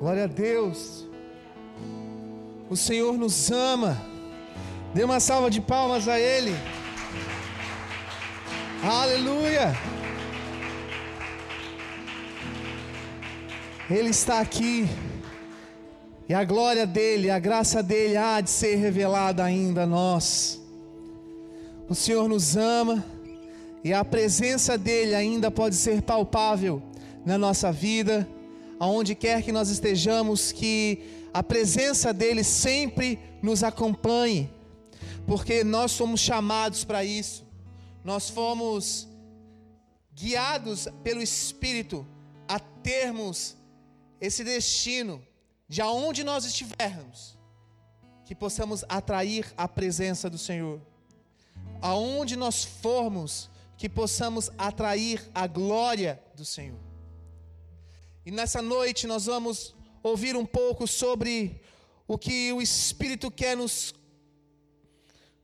Glória a Deus. O Senhor nos ama. Dê uma salva de palmas a Ele. Aleluia. Ele está aqui. E a glória dele, a graça dele há de ser revelada ainda a nós. O Senhor nos ama e a presença dele ainda pode ser palpável na nossa vida, aonde quer que nós estejamos, que a presença dele sempre nos acompanhe, porque nós somos chamados para isso. Nós fomos guiados pelo Espírito a termos esse destino de aonde nós estivermos, que possamos atrair a presença do Senhor. Aonde nós formos, que possamos atrair a glória do Senhor. E nessa noite nós vamos ouvir um pouco sobre o que o Espírito quer nos,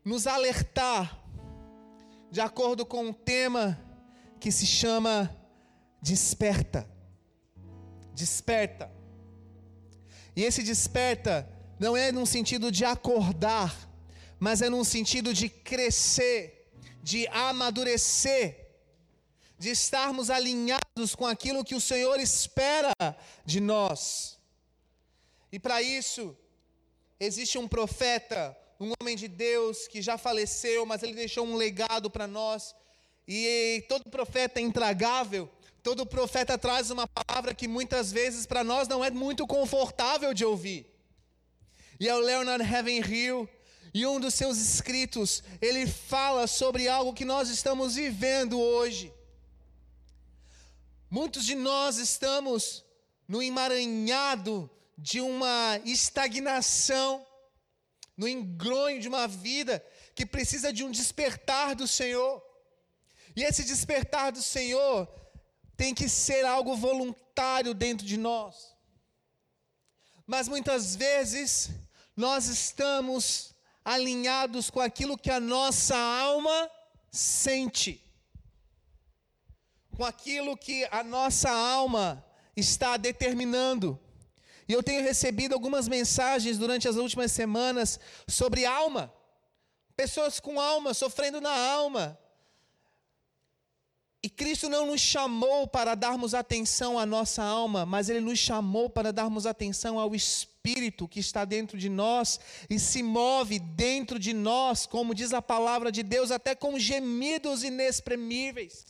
nos alertar, de acordo com o tema que se chama Desperta. Desperta. E esse desperta não é num sentido de acordar, mas é num sentido de crescer, de amadurecer, de estarmos alinhados com aquilo que o Senhor espera de nós. E para isso, existe um profeta, um homem de Deus que já faleceu, mas ele deixou um legado para nós. E todo profeta é intragável, Todo profeta traz uma palavra que muitas vezes para nós não é muito confortável de ouvir. E é o Leonard Ravenhill, e um dos seus escritos, ele fala sobre algo que nós estamos vivendo hoje. Muitos de nós estamos no emaranhado de uma estagnação, no engronho de uma vida que precisa de um despertar do Senhor. E esse despertar do Senhor tem que ser algo voluntário dentro de nós. Mas muitas vezes nós estamos alinhados com aquilo que a nossa alma sente, com aquilo que a nossa alma está determinando. E eu tenho recebido algumas mensagens durante as últimas semanas sobre alma, pessoas com alma, sofrendo na alma, e Cristo não nos chamou para darmos atenção à nossa alma, mas Ele nos chamou para darmos atenção ao Espírito que está dentro de nós e se move dentro de nós, como diz a palavra de Deus, até com gemidos inexprimíveis.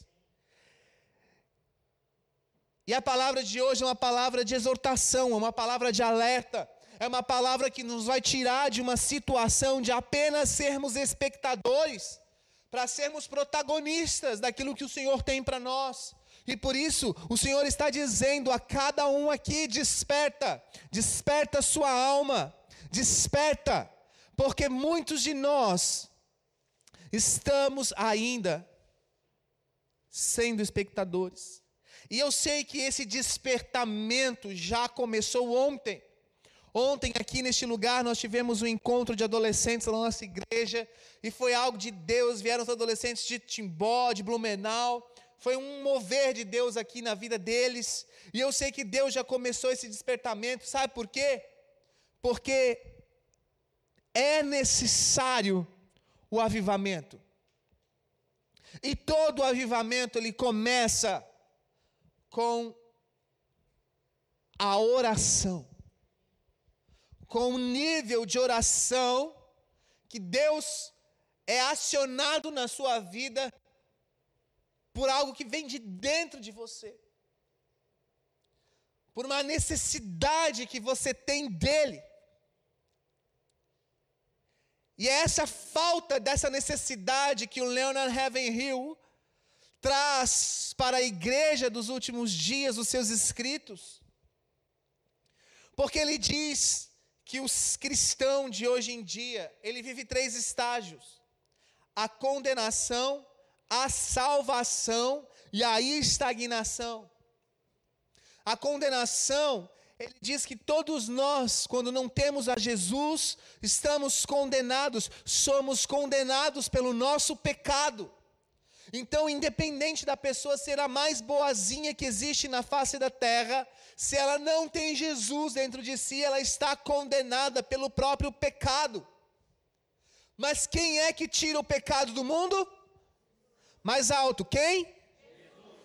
E a palavra de hoje é uma palavra de exortação, é uma palavra de alerta, é uma palavra que nos vai tirar de uma situação de apenas sermos espectadores para sermos protagonistas daquilo que o Senhor tem para nós. E por isso, o Senhor está dizendo a cada um aqui: desperta, desperta sua alma, desperta, porque muitos de nós estamos ainda sendo espectadores. E eu sei que esse despertamento já começou ontem. Ontem, aqui neste lugar, nós tivemos um encontro de adolescentes na nossa igreja, e foi algo de Deus. Vieram os adolescentes de Timbó, de Blumenau. Foi um mover de Deus aqui na vida deles, e eu sei que Deus já começou esse despertamento, sabe por quê? Porque é necessário o avivamento. E todo o avivamento ele começa com a oração com um nível de oração que Deus é acionado na sua vida por algo que vem de dentro de você. Por uma necessidade que você tem dele. E é essa falta dessa necessidade que o Leonard Ravenhill traz para a igreja dos últimos dias, os seus escritos. Porque ele diz que os cristãos de hoje em dia, ele vive três estágios: a condenação, a salvação e a estagnação. A condenação, ele diz que todos nós, quando não temos a Jesus, estamos condenados, somos condenados pelo nosso pecado. Então, independente da pessoa ser a mais boazinha que existe na face da terra, se ela não tem Jesus dentro de si, ela está condenada pelo próprio pecado. Mas quem é que tira o pecado do mundo? Mais alto, quem? Jesus.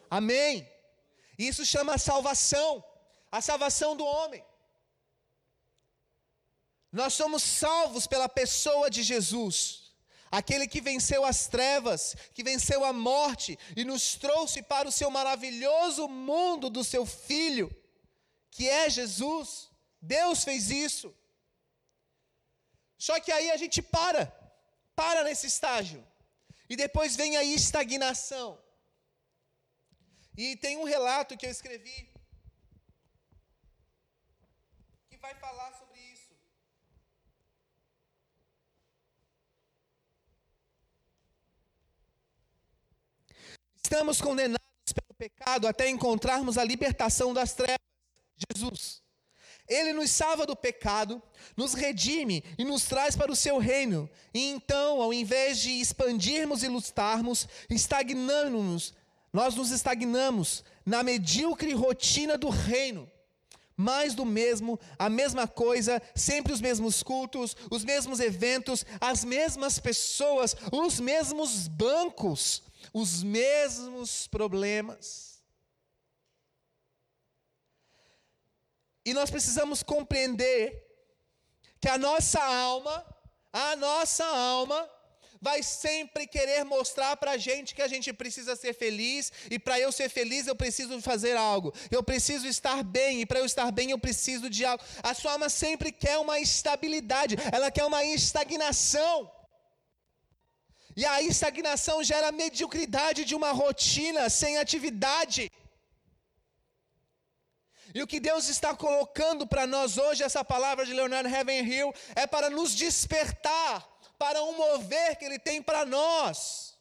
Amém. Isso chama salvação, a salvação do homem. Nós somos salvos pela pessoa de Jesus, aquele que venceu as trevas, que venceu a morte e nos trouxe para o seu maravilhoso mundo do seu Filho, que é Jesus. Deus fez isso. Só que aí a gente para, para nesse estágio, e depois vem a estagnação. E tem um relato que eu escrevi, que vai falar sobre Estamos condenados pelo pecado até encontrarmos a libertação das trevas. Jesus. Ele nos salva do pecado, nos redime e nos traz para o seu reino. E então, ao invés de expandirmos e lutarmos, estagnamos, nós nos estagnamos na medíocre rotina do reino. Mais do mesmo, a mesma coisa, sempre os mesmos cultos, os mesmos eventos, as mesmas pessoas, os mesmos bancos, os mesmos problemas. E nós precisamos compreender que a nossa alma, a nossa alma, vai sempre querer mostrar para a gente que a gente precisa ser feliz, e para eu ser feliz eu preciso fazer algo, eu preciso estar bem, e para eu estar bem eu preciso de algo. A sua alma sempre quer uma estabilidade, ela quer uma estagnação. E a estagnação gera a mediocridade de uma rotina sem atividade. E o que Deus está colocando para nós hoje, essa palavra de Leonardo Ravenhill, é para nos despertar para um mover que Ele tem para nós.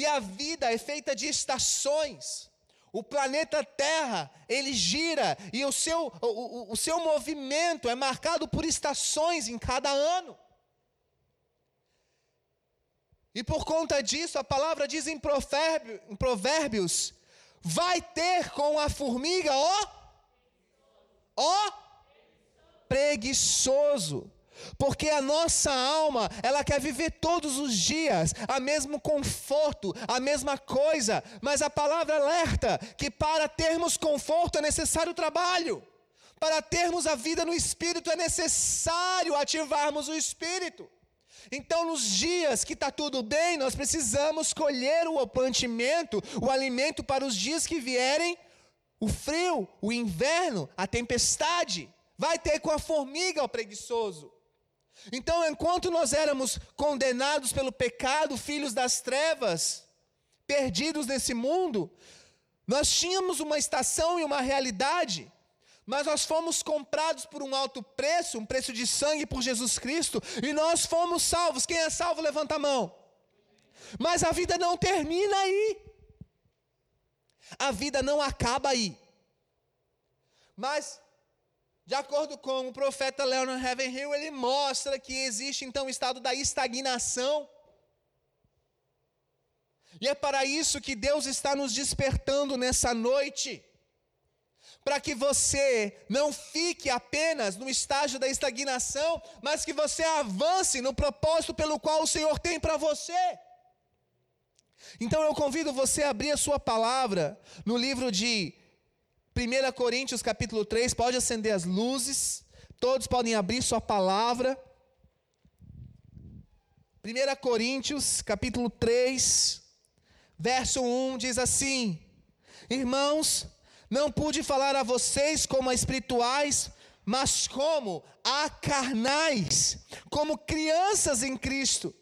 E a vida é feita de estações. O planeta Terra, ele gira e o seu, o, o, o seu movimento é marcado por estações em cada ano. E por conta disso, a palavra diz em, provérbio, em Provérbios: vai ter com a formiga, ó, ó, preguiçoso. Porque a nossa alma, ela quer viver todos os dias a mesmo conforto, a mesma coisa, mas a palavra alerta que para termos conforto é necessário trabalho. Para termos a vida no espírito é necessário ativarmos o espírito. Então, nos dias que está tudo bem, nós precisamos colher o mantimento, o alimento para os dias que vierem o frio, o inverno, a tempestade. Vai ter com a formiga o preguiçoso. Então, enquanto nós éramos condenados pelo pecado, filhos das trevas, perdidos nesse mundo, nós tínhamos uma estação e uma realidade mas nós fomos comprados por um alto preço, um preço de sangue por Jesus Cristo, e nós fomos salvos. Quem é salvo, levanta a mão. Mas a vida não termina aí. A vida não acaba aí. Mas, de acordo com o profeta Leonard Ravenhill, ele mostra que existe então o estado da estagnação. E é para isso que Deus está nos despertando nessa noite para que você não fique apenas no estágio da estagnação, mas que você avance no propósito pelo qual o Senhor tem para você. Então eu convido você a abrir a sua palavra no livro de 1 Coríntios, capítulo 3, pode acender as luzes, todos podem abrir sua palavra. 1 Coríntios, capítulo 3, verso 1 diz assim: Irmãos, não pude falar a vocês como a espirituais, mas como a carnais, como crianças em Cristo.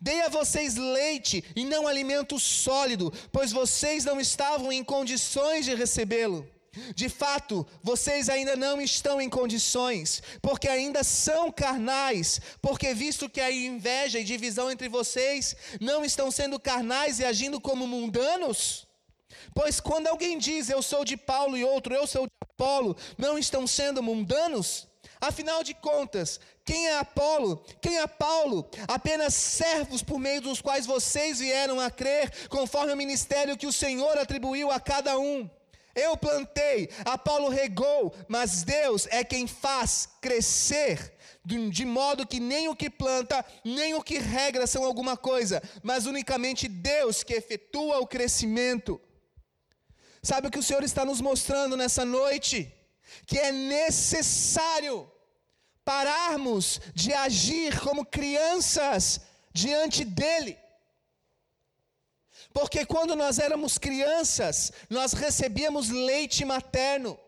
Dei a vocês leite e não alimento sólido, pois vocês não estavam em condições de recebê-lo. De fato, vocês ainda não estão em condições, porque ainda são carnais, porque visto que a inveja e divisão entre vocês não estão sendo carnais e agindo como mundanos, Pois quando alguém diz eu sou de Paulo e outro eu sou de Apolo, não estão sendo mundanos? Afinal de contas, quem é Apolo? Quem é Paulo? Apenas servos por meio dos quais vocês vieram a crer, conforme o ministério que o Senhor atribuiu a cada um. Eu plantei, Apolo regou, mas Deus é quem faz crescer, de modo que nem o que planta, nem o que regra são alguma coisa, mas unicamente Deus que efetua o crescimento. Sabe o que o Senhor está nos mostrando nessa noite? Que é necessário pararmos de agir como crianças diante dEle. Porque quando nós éramos crianças, nós recebíamos leite materno.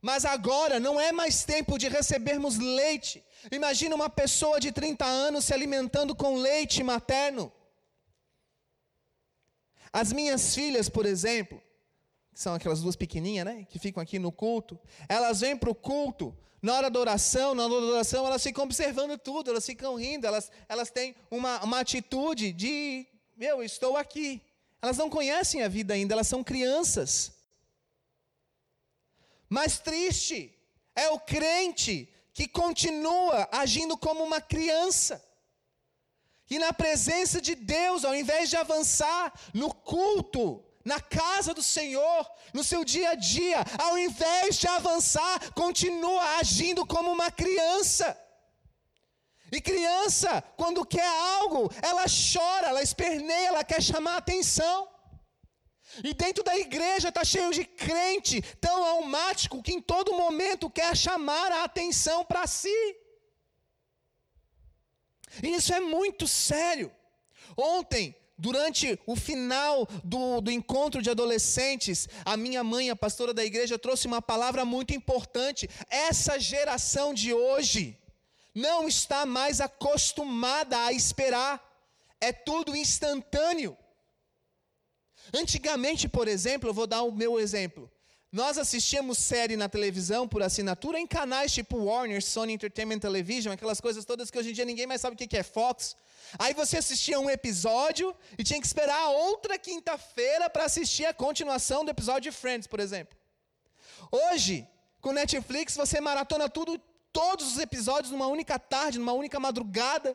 Mas agora não é mais tempo de recebermos leite. Imagina uma pessoa de 30 anos se alimentando com leite materno. As minhas filhas, por exemplo, que são aquelas duas pequenininhas, né, que ficam aqui no culto, elas vêm para o culto, na hora da oração, na hora da oração, elas ficam observando tudo, elas ficam rindo, elas, elas têm uma, uma atitude de, meu, estou aqui. Elas não conhecem a vida ainda, elas são crianças. Mas triste é o crente que continua agindo como uma criança. E na presença de Deus, ao invés de avançar no culto, na casa do Senhor, no seu dia a dia, ao invés de avançar, continua agindo como uma criança. E criança, quando quer algo, ela chora, ela esperneia, ela quer chamar atenção. E dentro da igreja está cheio de crente tão almático que em todo momento quer chamar a atenção para si. E isso é muito sério. Ontem, durante o final do, do encontro de adolescentes, a minha mãe, a pastora da igreja, trouxe uma palavra muito importante. Essa geração de hoje não está mais acostumada a esperar, é tudo instantâneo. Antigamente, por exemplo, eu vou dar o meu exemplo. Nós assistíamos série na televisão por assinatura em canais tipo Warner, Sony Entertainment Television, aquelas coisas todas que hoje em dia ninguém mais sabe o que é Fox. Aí você assistia um episódio e tinha que esperar outra quinta-feira para assistir a continuação do episódio de Friends, por exemplo. Hoje, com Netflix, você maratona tudo, todos os episódios numa única tarde, numa única madrugada.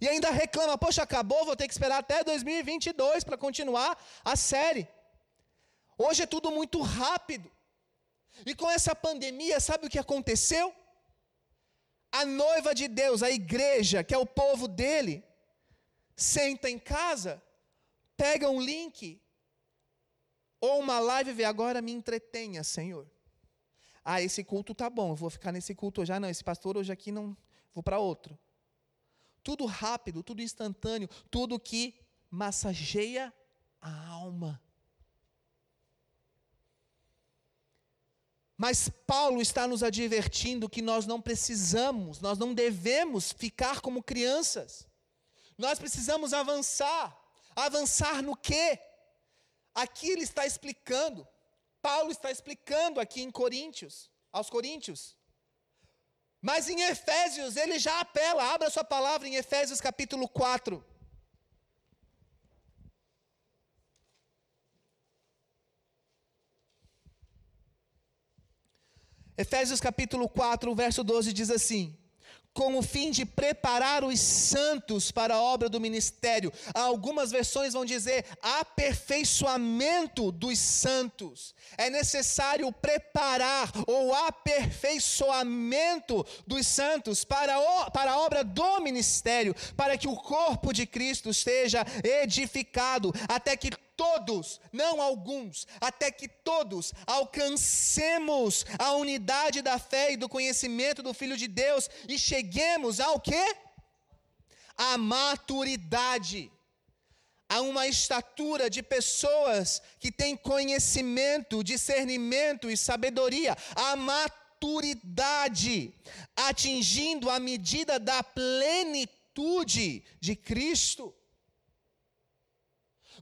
E ainda reclama, poxa, acabou, vou ter que esperar até 2022 para continuar a série. Hoje é tudo muito rápido. E com essa pandemia, sabe o que aconteceu? A noiva de Deus, a igreja, que é o povo dele, senta em casa, pega um link ou uma live e vê agora me entretenha, Senhor. Ah, esse culto tá bom, eu vou ficar nesse culto hoje. Ah, não, esse pastor hoje aqui não, vou para outro. Tudo rápido, tudo instantâneo, tudo que massageia a alma. Mas Paulo está nos advertindo que nós não precisamos, nós não devemos ficar como crianças. Nós precisamos avançar. Avançar no quê? Aqui ele está explicando. Paulo está explicando aqui em Coríntios, aos Coríntios. Mas em Efésios ele já apela, abra sua palavra em Efésios capítulo 4. Efésios capítulo 4, verso 12 diz assim: com o fim de preparar os santos para a obra do ministério. Algumas versões vão dizer aperfeiçoamento dos santos. É necessário preparar ou aperfeiçoamento dos santos para, o, para a obra do ministério, para que o corpo de Cristo esteja edificado, até que todos, não alguns, até que todos alcancemos a unidade da fé e do conhecimento do Filho de Deus e cheguemos ao quê? A maturidade. A uma estatura de pessoas que têm conhecimento, discernimento e sabedoria. A maturidade, atingindo a medida da plenitude de Cristo.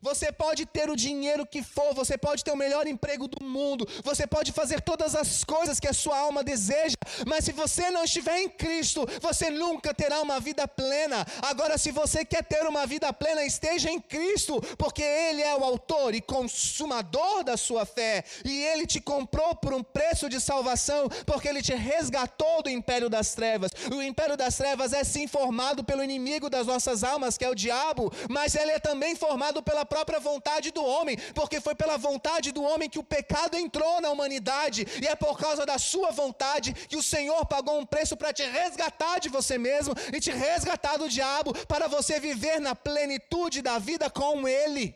Você pode ter o dinheiro que for, você pode ter o melhor emprego do mundo, você pode fazer todas as coisas que a sua alma deseja, mas se você não estiver em Cristo, você nunca terá uma vida plena. Agora, se você quer ter uma vida plena, esteja em Cristo, porque Ele é o autor e consumador da sua fé, e Ele te comprou por um preço de salvação, porque Ele te resgatou do império das trevas. O império das trevas é sim formado pelo inimigo das nossas almas, que é o diabo, mas ele é também formado pela própria vontade do homem, porque foi pela vontade do homem que o pecado entrou na humanidade, e é por causa da sua vontade que o Senhor pagou um preço para te resgatar de você mesmo e te resgatar do diabo, para você viver na plenitude da vida com Ele.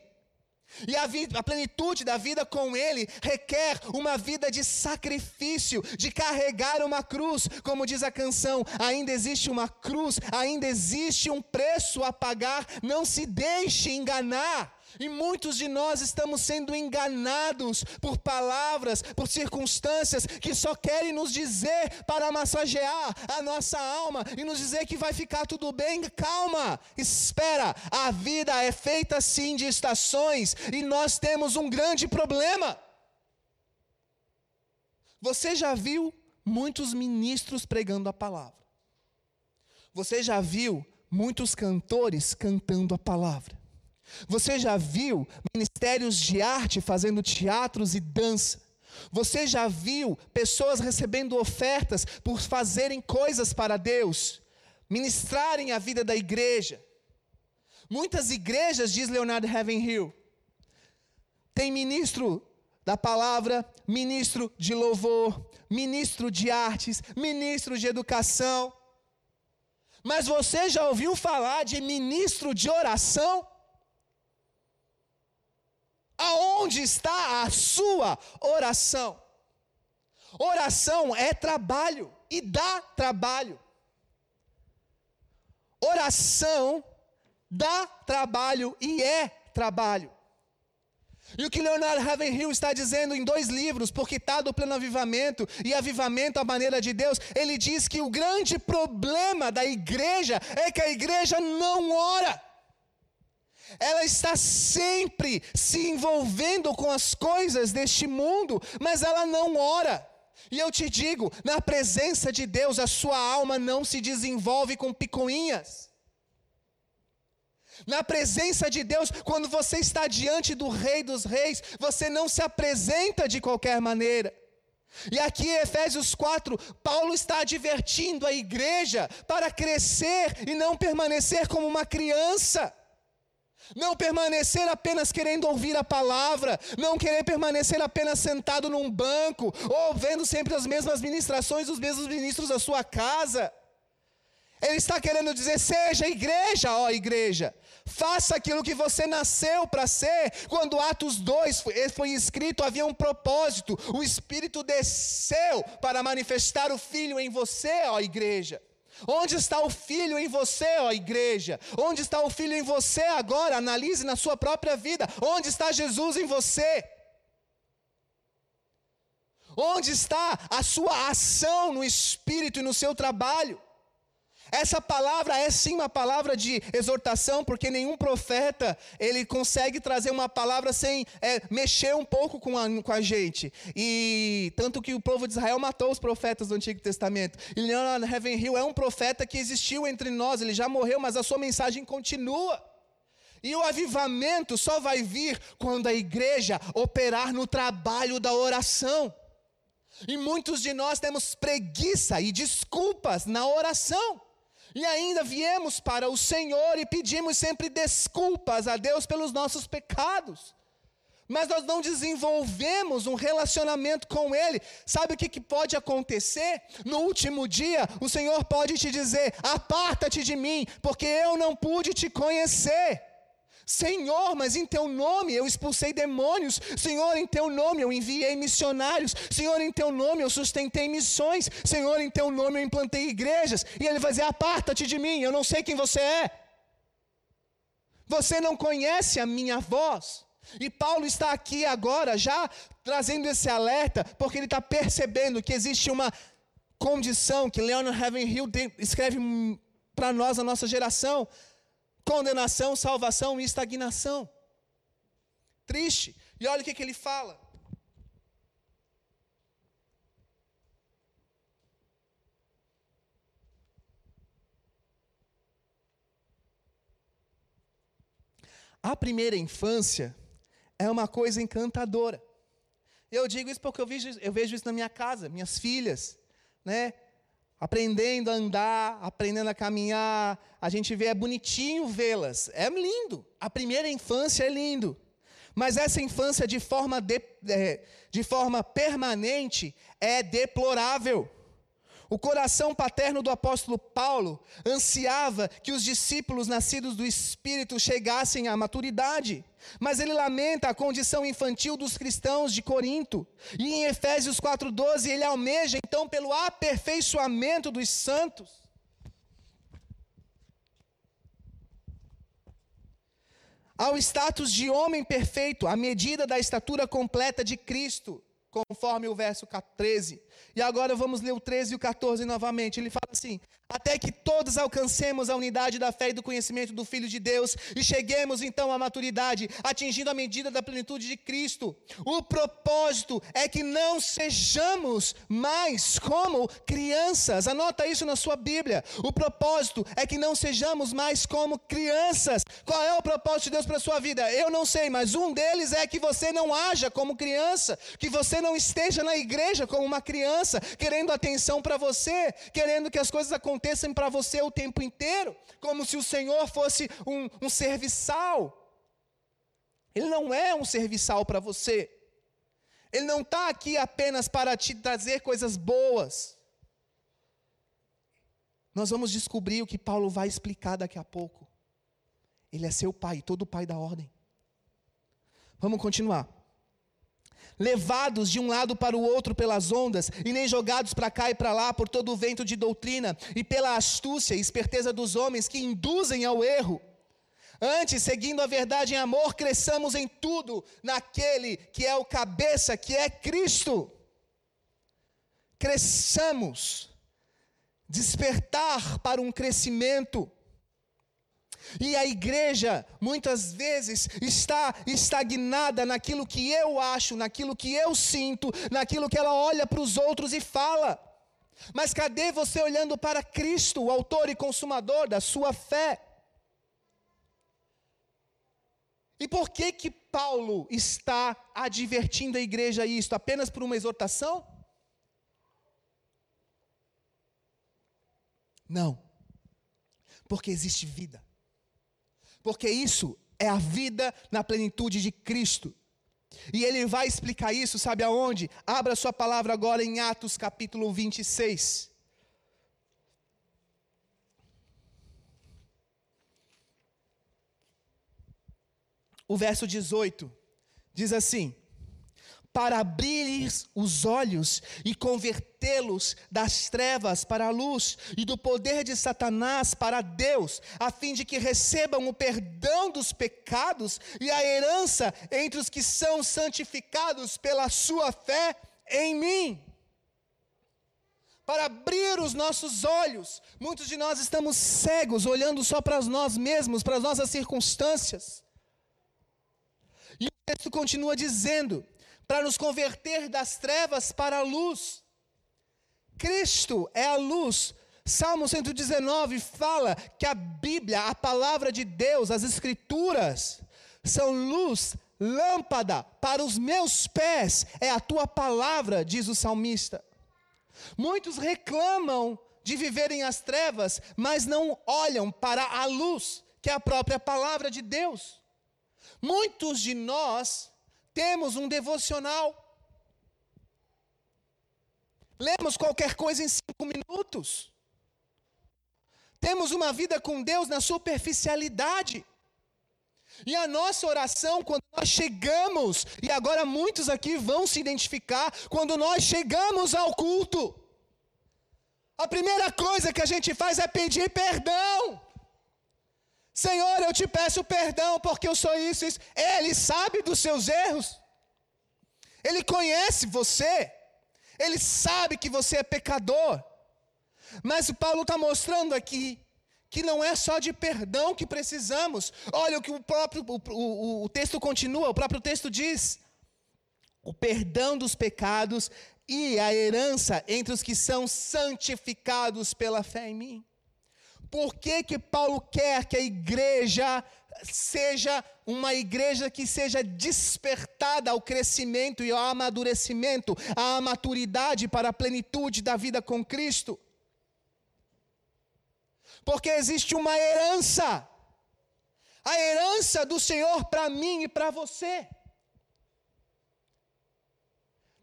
E a, a, plenitude da vida com Ele requer uma vida de sacrifício, de carregar uma cruz, como diz a canção: ainda existe uma cruz, ainda existe um preço a pagar, não se deixe enganar. E muitos de nós estamos sendo enganados por palavras, por circunstâncias que só querem nos dizer para massagear a nossa alma e nos dizer que vai ficar tudo bem. Calma, espera. A vida é feita sim de estações e nós temos um grande problema. Você já viu muitos ministros pregando a palavra? Você já viu muitos cantores cantando a palavra? Você já viu ministérios de arte fazendo teatros e dança? Você já viu pessoas recebendo ofertas por fazerem coisas para Deus, ministrarem a vida da igreja? Muitas igrejas, diz Leonardo Ravenhill, tem ministro da palavra, ministro de louvor, ministro de artes, ministro de educação. Mas você já ouviu falar de ministro de oração? Aonde está a sua oração? Oração é trabalho e dá trabalho. Oração dá trabalho e é trabalho. E o que Leonardo Ravenhill está dizendo em dois livros, porque está do pleno avivamento e avivamento à maneira de Deus, ele diz que o grande problema da igreja é que a igreja não ora ela está sempre se envolvendo com as coisas deste mundo, mas ela não ora. E eu te digo, na presença de Deus, a sua alma não se desenvolve com picuinhas. Na presença de Deus, quando você está diante do Rei dos Reis, você não se apresenta de qualquer maneira. E aqui em Efésios 4, Paulo está advertindo a igreja para crescer e não permanecer como uma criança. Não permanecer apenas querendo ouvir a palavra, não querer permanecer apenas sentado num banco, ou vendo sempre as mesmas ministrações dos mesmos ministros da sua casa. Ele está querendo dizer: seja igreja, ó igreja, faça aquilo que você nasceu para ser. Quando Atos 2 foi, foi escrito, havia um propósito: o Espírito desceu para manifestar o Filho em você, ó igreja. Onde está o filho em você, ó igreja? Onde está o filho em você agora? Analise na sua própria vida. Onde está Jesus em você? Onde está a sua ação no espírito e no seu trabalho? Essa palavra é sim uma palavra de exortação, porque nenhum profeta ele consegue trazer uma palavra sem é, mexer um pouco com a, com a gente. E tanto que o povo de Israel matou os profetas do Antigo Testamento. E Leonard Ravenhill é um profeta que existiu entre nós, ele já morreu, mas a sua mensagem continua. E o avivamento só vai vir quando a igreja operar no trabalho da oração. E muitos de nós temos preguiça e desculpas na oração. E ainda viemos para o Senhor e pedimos sempre desculpas a Deus pelos nossos pecados. Mas nós não desenvolvemos um relacionamento com Ele. Sabe o que, que pode acontecer? No último dia, o Senhor pode te dizer: Aparta-te de mim, porque eu não pude te conhecer. Senhor, mas em teu nome eu expulsei demônios. Senhor, em teu nome eu enviei missionários. Senhor, em teu nome eu sustentei missões. Senhor, em teu nome eu implantei igrejas. E ele vai dizer: Aparta-te de mim, eu não sei quem você é. Você não conhece a minha voz. E Paulo está aqui agora já trazendo esse alerta, porque ele está percebendo que existe uma condição que Leonard Ravenhill escreve para nós, a nossa geração, condenação, salvação e estagnação. triste. E olha o que, que ele fala. A primeira infância é uma coisa encantadora. Eu digo isso porque eu vejo, eu vejo isso na minha casa, minhas filhas, né? Aprendendo a andar, aprendendo a caminhar, a gente vê, é bonitinho vê-las, é lindo. A primeira infância é lindo. Mas essa infância de forma, de, é, de forma permanente é deplorável. O coração paterno do apóstolo Paulo ansiava que os discípulos nascidos do Espírito chegassem à maturidade. Mas ele lamenta a condição infantil dos cristãos de Corinto. E em Efésios 4,12 ele almeja então pelo aperfeiçoamento dos santos. Ao status de homem perfeito, à medida da estatura completa de Cristo, conforme o verso 13. E agora vamos ler o 13 e o 14 novamente. Ele fala assim: Até que todos alcancemos a unidade da fé e do conhecimento do Filho de Deus e cheguemos então à maturidade, atingindo a medida da plenitude de Cristo. O propósito é que não sejamos mais como crianças. Anota isso na sua Bíblia. O propósito é que não sejamos mais como crianças. Qual é o propósito de Deus para a sua vida? Eu não sei, mas um deles é que você não haja como criança, que você não esteja na igreja como uma criança criança, querendo atenção para você, querendo que as coisas aconteçam para você o tempo inteiro, como se o Senhor fosse um, um serviçal. Ele não é um serviçal para você. Ele não está aqui apenas para te trazer coisas boas. Nós vamos descobrir o que Paulo vai explicar daqui a pouco. Ele é seu pai, todo pai da ordem. Vamos continuar levados de um lado para o outro pelas ondas, e nem jogados para cá e para lá por todo o vento de doutrina, e pela astúcia e esperteza dos homens que induzem ao erro. Antes, seguindo a verdade em amor, cresçamos em tudo naquele que é o cabeça, que é Cristo. Cresçamos, despertar para um crescimento e a igreja, muitas vezes, está estagnada naquilo que eu acho, naquilo que eu sinto, naquilo que ela olha para os outros e fala. Mas cadê você olhando para Cristo, o autor e consumador da sua fé? E por que que Paulo está advertindo a igreja isto? Apenas por uma exortação? Não. Porque existe vida porque isso é a vida na plenitude de Cristo. E ele vai explicar isso, sabe aonde? Abra sua palavra agora em Atos capítulo 26. O verso 18 diz assim: para abrir-lhes os olhos e convertê-los das trevas para a luz e do poder de Satanás para Deus, a fim de que recebam o perdão dos pecados e a herança entre os que são santificados pela sua fé em mim. Para abrir os nossos olhos, muitos de nós estamos cegos, olhando só para nós mesmos, para as nossas circunstâncias. E o texto continua dizendo: para nos converter das trevas para a luz. Cristo é a luz. Salmo 119 fala que a Bíblia, a palavra de Deus, as Escrituras, são luz, lâmpada para os meus pés, é a tua palavra, diz o salmista. Muitos reclamam de viverem as trevas, mas não olham para a luz, que é a própria palavra de Deus. Muitos de nós temos um devocional. Lemos qualquer coisa em cinco minutos. Temos uma vida com Deus na superficialidade. E a nossa oração, quando nós chegamos, e agora muitos aqui vão se identificar, quando nós chegamos ao culto, a primeira coisa que a gente faz é pedir perdão. Senhor, eu te peço perdão porque eu sou isso, isso. Ele sabe dos seus erros. Ele conhece você. Ele sabe que você é pecador. Mas o Paulo está mostrando aqui que não é só de perdão que precisamos. Olha o que o próprio o, o, o texto continua, o próprio texto diz: o perdão dos pecados e a herança entre os que são santificados pela fé em mim. Por que, que Paulo quer que a igreja seja uma igreja que seja despertada ao crescimento e ao amadurecimento, à maturidade para a plenitude da vida com Cristo? Porque existe uma herança, a herança do Senhor para mim e para você.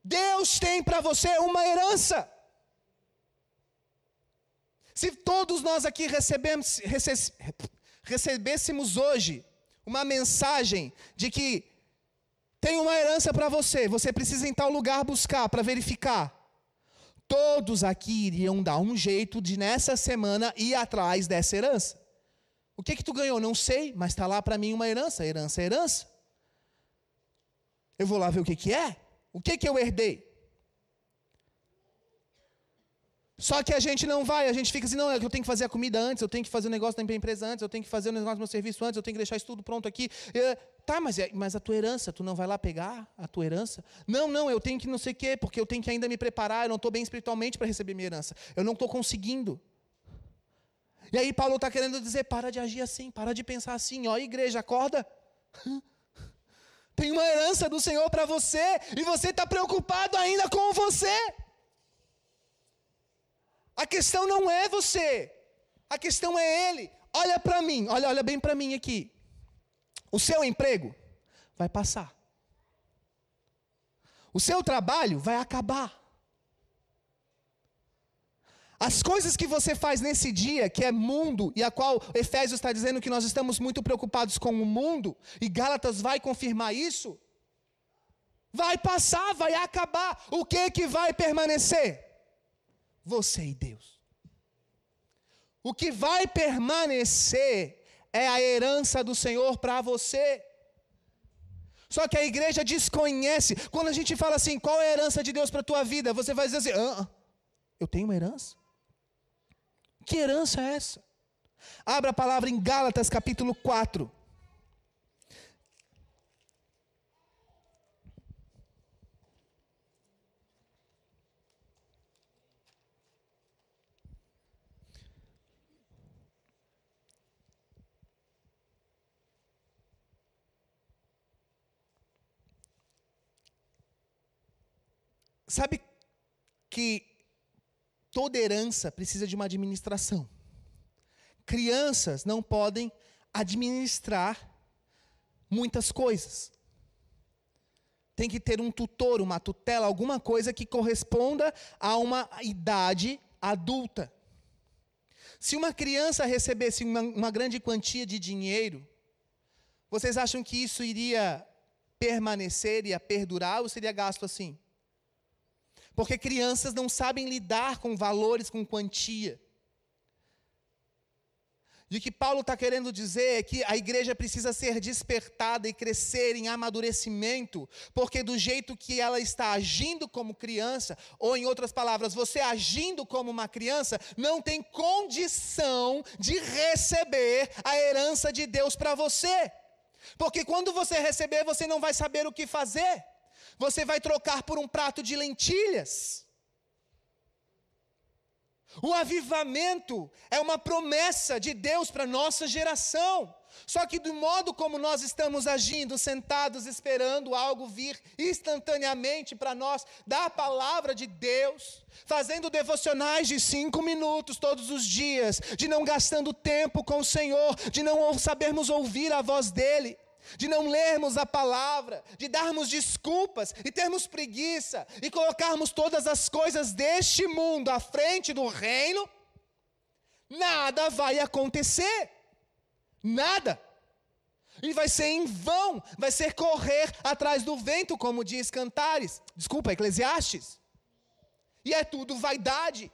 Deus tem para você uma herança. Se todos nós aqui recebemos, recebêssemos hoje uma mensagem de que tem uma herança para você, você precisa em tal lugar buscar para verificar. Todos aqui iriam dar um jeito de nessa semana ir atrás dessa herança. O que que tu ganhou? Não sei, mas está lá para mim uma herança. Herança herança. Eu vou lá ver o que, que é. O que, que eu herdei? Só que a gente não vai, a gente fica assim, não, eu tenho que fazer a comida antes, eu tenho que fazer o negócio da empresa antes, eu tenho que fazer o negócio do meu serviço antes, eu tenho que deixar isso tudo pronto aqui. tá, mas, é, mas a tua herança, tu não vai lá pegar a tua herança? Não, não, eu tenho que não sei o quê, porque eu tenho que ainda me preparar, eu não estou bem espiritualmente para receber minha herança. Eu não estou conseguindo. E aí Paulo está querendo dizer, para de agir assim, para de pensar assim, ó igreja, acorda. Tem uma herança do Senhor para você, e você está preocupado ainda com você. A questão não é você, a questão é Ele. Olha para mim, olha, olha bem para mim aqui. O seu emprego vai passar. O seu trabalho vai acabar. As coisas que você faz nesse dia, que é mundo, e a qual Efésios está dizendo que nós estamos muito preocupados com o mundo, e Gálatas vai confirmar isso, vai passar, vai acabar. O que que vai permanecer? Você e Deus. O que vai permanecer é a herança do Senhor para você. Só que a igreja desconhece. Quando a gente fala assim, qual é a herança de Deus para a tua vida? Você vai dizer assim, ah, eu tenho uma herança? Que herança é essa? Abra a palavra em Gálatas capítulo 4. Sabe que toda herança precisa de uma administração. Crianças não podem administrar muitas coisas. Tem que ter um tutor, uma tutela, alguma coisa que corresponda a uma idade adulta. Se uma criança recebesse uma, uma grande quantia de dinheiro, vocês acham que isso iria permanecer, iria perdurar ou seria gasto assim? Porque crianças não sabem lidar com valores, com quantia. E o que Paulo está querendo dizer é que a igreja precisa ser despertada e crescer em amadurecimento, porque do jeito que ela está agindo como criança, ou em outras palavras, você agindo como uma criança, não tem condição de receber a herança de Deus para você. Porque quando você receber, você não vai saber o que fazer você vai trocar por um prato de lentilhas. O avivamento é uma promessa de Deus para nossa geração. Só que do modo como nós estamos agindo, sentados esperando algo vir instantaneamente para nós, da palavra de Deus, fazendo devocionais de cinco minutos todos os dias, de não gastando tempo com o Senhor, de não sabermos ouvir a voz dEle, de não lermos a palavra, de darmos desculpas e termos preguiça e colocarmos todas as coisas deste mundo à frente do reino, nada vai acontecer. Nada. E vai ser em vão, vai ser correr atrás do vento, como diz Cantares, desculpa, Eclesiastes. E é tudo vaidade.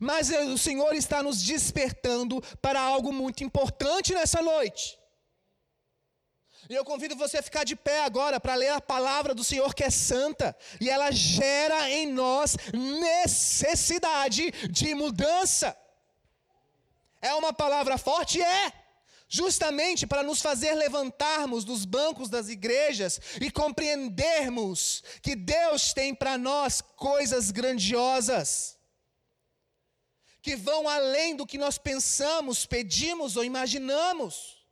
Mas o Senhor está nos despertando para algo muito importante nessa noite. E eu convido você a ficar de pé agora para ler a palavra do Senhor que é santa, e ela gera em nós necessidade de mudança. É uma palavra forte? É. Justamente para nos fazer levantarmos dos bancos das igrejas e compreendermos que Deus tem para nós coisas grandiosas, que vão além do que nós pensamos, pedimos ou imaginamos.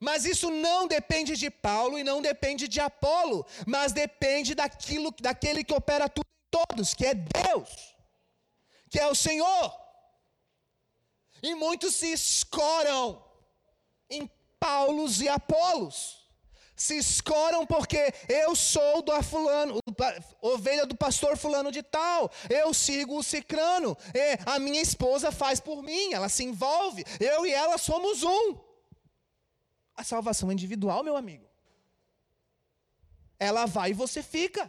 Mas isso não depende de Paulo e não depende de Apolo, mas depende daquilo, daquele que opera tudo em todos, que é Deus, que é o Senhor. E muitos se escoram em Paulos e Apolos. Se escoram porque eu sou do fulano, ovelha do pastor fulano de tal. Eu sigo o cicrano. a minha esposa faz por mim, ela se envolve. Eu e ela somos um. A salvação individual, meu amigo. Ela vai e você fica.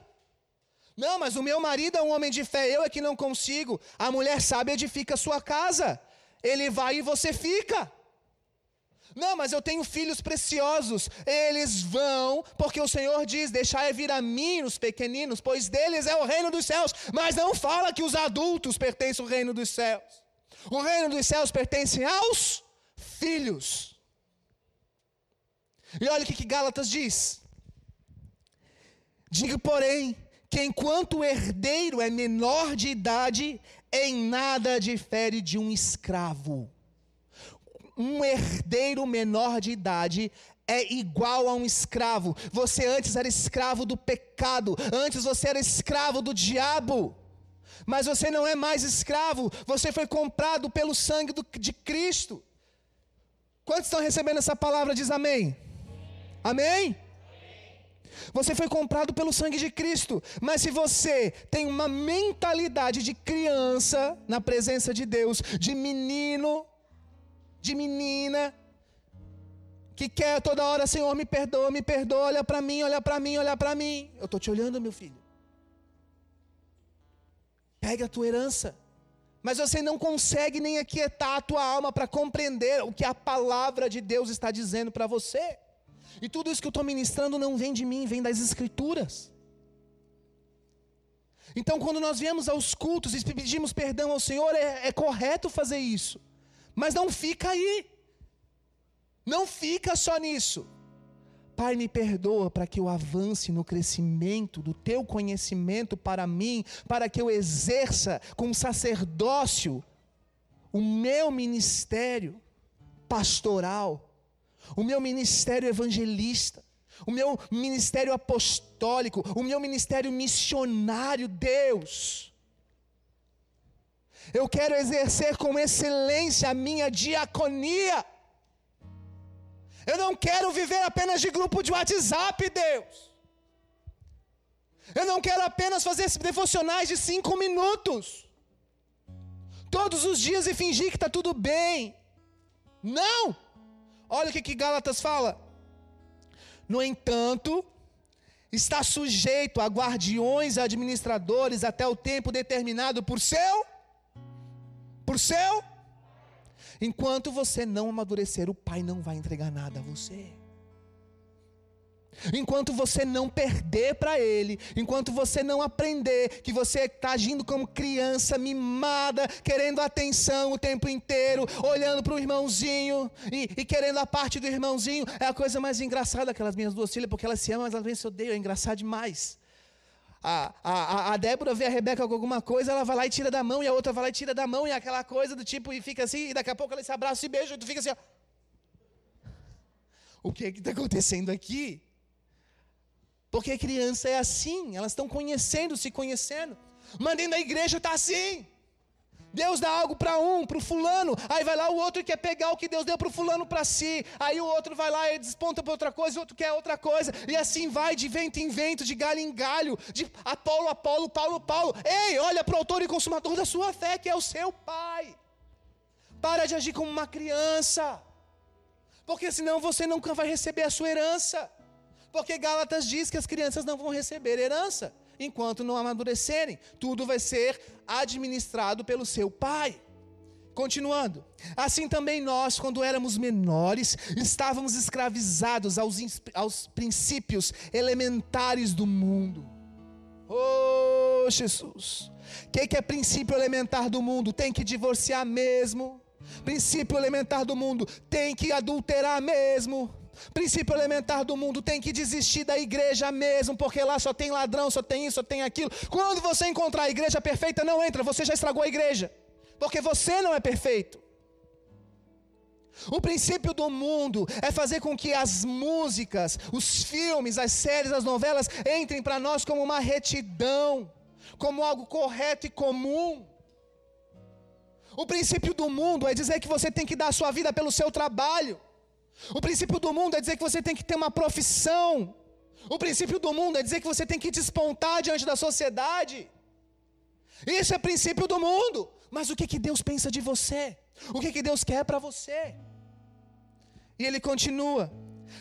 Não, mas o meu marido é um homem de fé, eu é que não consigo. A mulher sabe edifica a sua casa. Ele vai e você fica. Não, mas eu tenho filhos preciosos. Eles vão, porque o Senhor diz: Deixai vir a mim os pequeninos, pois deles é o reino dos céus. Mas não fala que os adultos pertencem ao reino dos céus. O reino dos céus pertence aos filhos. E olha o que, Gálatas diz. Digo, porém, que enquanto herdeiro é menor de idade, em nada difere de um escravo. Um herdeiro menor de idade é igual a um escravo. Você antes era escravo do pecado, antes você era escravo do diabo. Mas você não é mais escravo, você foi comprado pelo sangue do, de Cristo. Quantos estão recebendo essa palavra? Diz amém. Amém? Você foi comprado pelo sangue de Cristo. Mas se você tem uma mentalidade de criança na presença de Deus, de menino, de menina, que quer toda hora, Senhor, me perdoa, me perdoa, olha para mim, olha para mim, olha para mim. Eu estou te olhando, meu filho. Pega a tua herança. Mas você não consegue nem aquietar a tua alma para compreender o que a palavra de Deus está dizendo para você. E tudo isso que eu estou ministrando não vem de mim, vem das Escrituras. Então, quando nós viemos aos cultos e pedimos perdão ao Senhor, é, é correto fazer isso. Mas não fica aí. Não fica só nisso. Pai, me perdoa para que eu avance no crescimento do teu conhecimento para mim, para que eu exerça com sacerdócio o meu ministério pastoral o meu ministério evangelista, o meu ministério apostólico, o meu ministério missionário, Deus. Eu quero exercer com excelência a minha diaconia. Eu não quero viver apenas de grupo de WhatsApp, Deus. Eu não quero apenas fazer devocionais de cinco minutos, todos os dias e fingir que está tudo bem. Não! Olha o que, que Gálatas fala. No entanto, está sujeito a guardiões administradores até o tempo determinado por seu por seu enquanto você não amadurecer o pai não vai entregar nada a você Enquanto você não perder para Ele, enquanto você não aprender que você está agindo como criança mimada, querendo atenção o tempo inteiro, olhando para o irmãozinho e, e, querendo a parte do irmãozinho, é a coisa mais engraçada aquelas minhas duas filhas, porque elas se amam, mas elas se odeiam, é engraçado demais. A, a, a Débora vê a Rebeca com alguma coisa, ela vai lá e tira da mão, e a outra vai lá e tira da mão, e aquela coisa do tipo, e fica assim, e daqui a pouco elas se abraçam e beijam, e tu fica assim, ó. O que é está acontecendo aqui? Porque criança é assim, elas estão conhecendo, se conhecendo. Mas dentro da igreja está assim. Deus dá algo para um, para o fulano, aí vai lá o outro quer pegar o que Deus deu para o fulano para si, aí o outro vai lá e desponta para outra coisa, o outro quer outra coisa, e assim vai de vento em vento, de galho em galho, de Apolo, Apolo, Paulo, Paulo. Ei, olha para o autor e consumador da sua fé, que é o seu pai. Para de agir como uma criança, porque senão você nunca vai receber a sua herança. Porque Gálatas diz que as crianças não vão receber herança enquanto não amadurecerem. Tudo vai ser administrado pelo seu pai. Continuando, assim também nós, quando éramos menores, estávamos escravizados aos, aos princípios elementares do mundo. Oh, Jesus! O que, que é princípio elementar do mundo? Tem que divorciar mesmo. Princípio elementar do mundo tem que adulterar mesmo. Princípio elementar do mundo tem que desistir da igreja mesmo, porque lá só tem ladrão, só tem isso, só tem aquilo. Quando você encontrar a igreja perfeita, não entra, você já estragou a igreja, porque você não é perfeito. O princípio do mundo é fazer com que as músicas, os filmes, as séries, as novelas entrem para nós como uma retidão, como algo correto e comum. O princípio do mundo é dizer que você tem que dar a sua vida pelo seu trabalho. O princípio do mundo é dizer que você tem que ter uma profissão. O princípio do mundo é dizer que você tem que despontar diante da sociedade. Isso é princípio do mundo. Mas o que, que Deus pensa de você? O que, que Deus quer para você? E ele continua.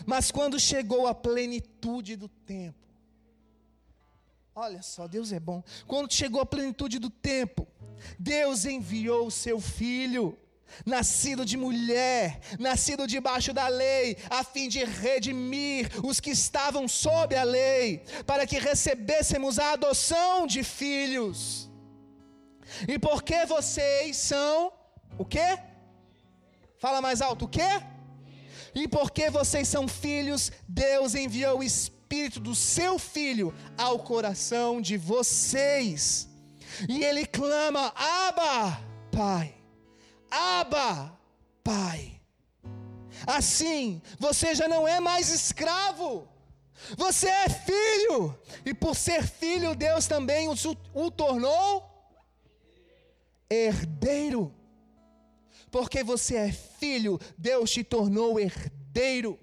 Mas quando chegou a plenitude do tempo, olha só, Deus é bom. Quando chegou a plenitude do tempo, Deus enviou o seu filho, nascido de mulher, nascido debaixo da lei, a fim de redimir os que estavam sob a lei, para que recebêssemos a adoção de filhos. E porque vocês são o quê? Fala mais alto, o quê? E porque vocês são filhos, Deus enviou o espírito do seu filho ao coração de vocês e ele clama: Abba, Pai. Abba, Pai. Assim, você já não é mais escravo, você é filho, e por ser filho, Deus também o, o tornou herdeiro. Porque você é filho, Deus te tornou herdeiro.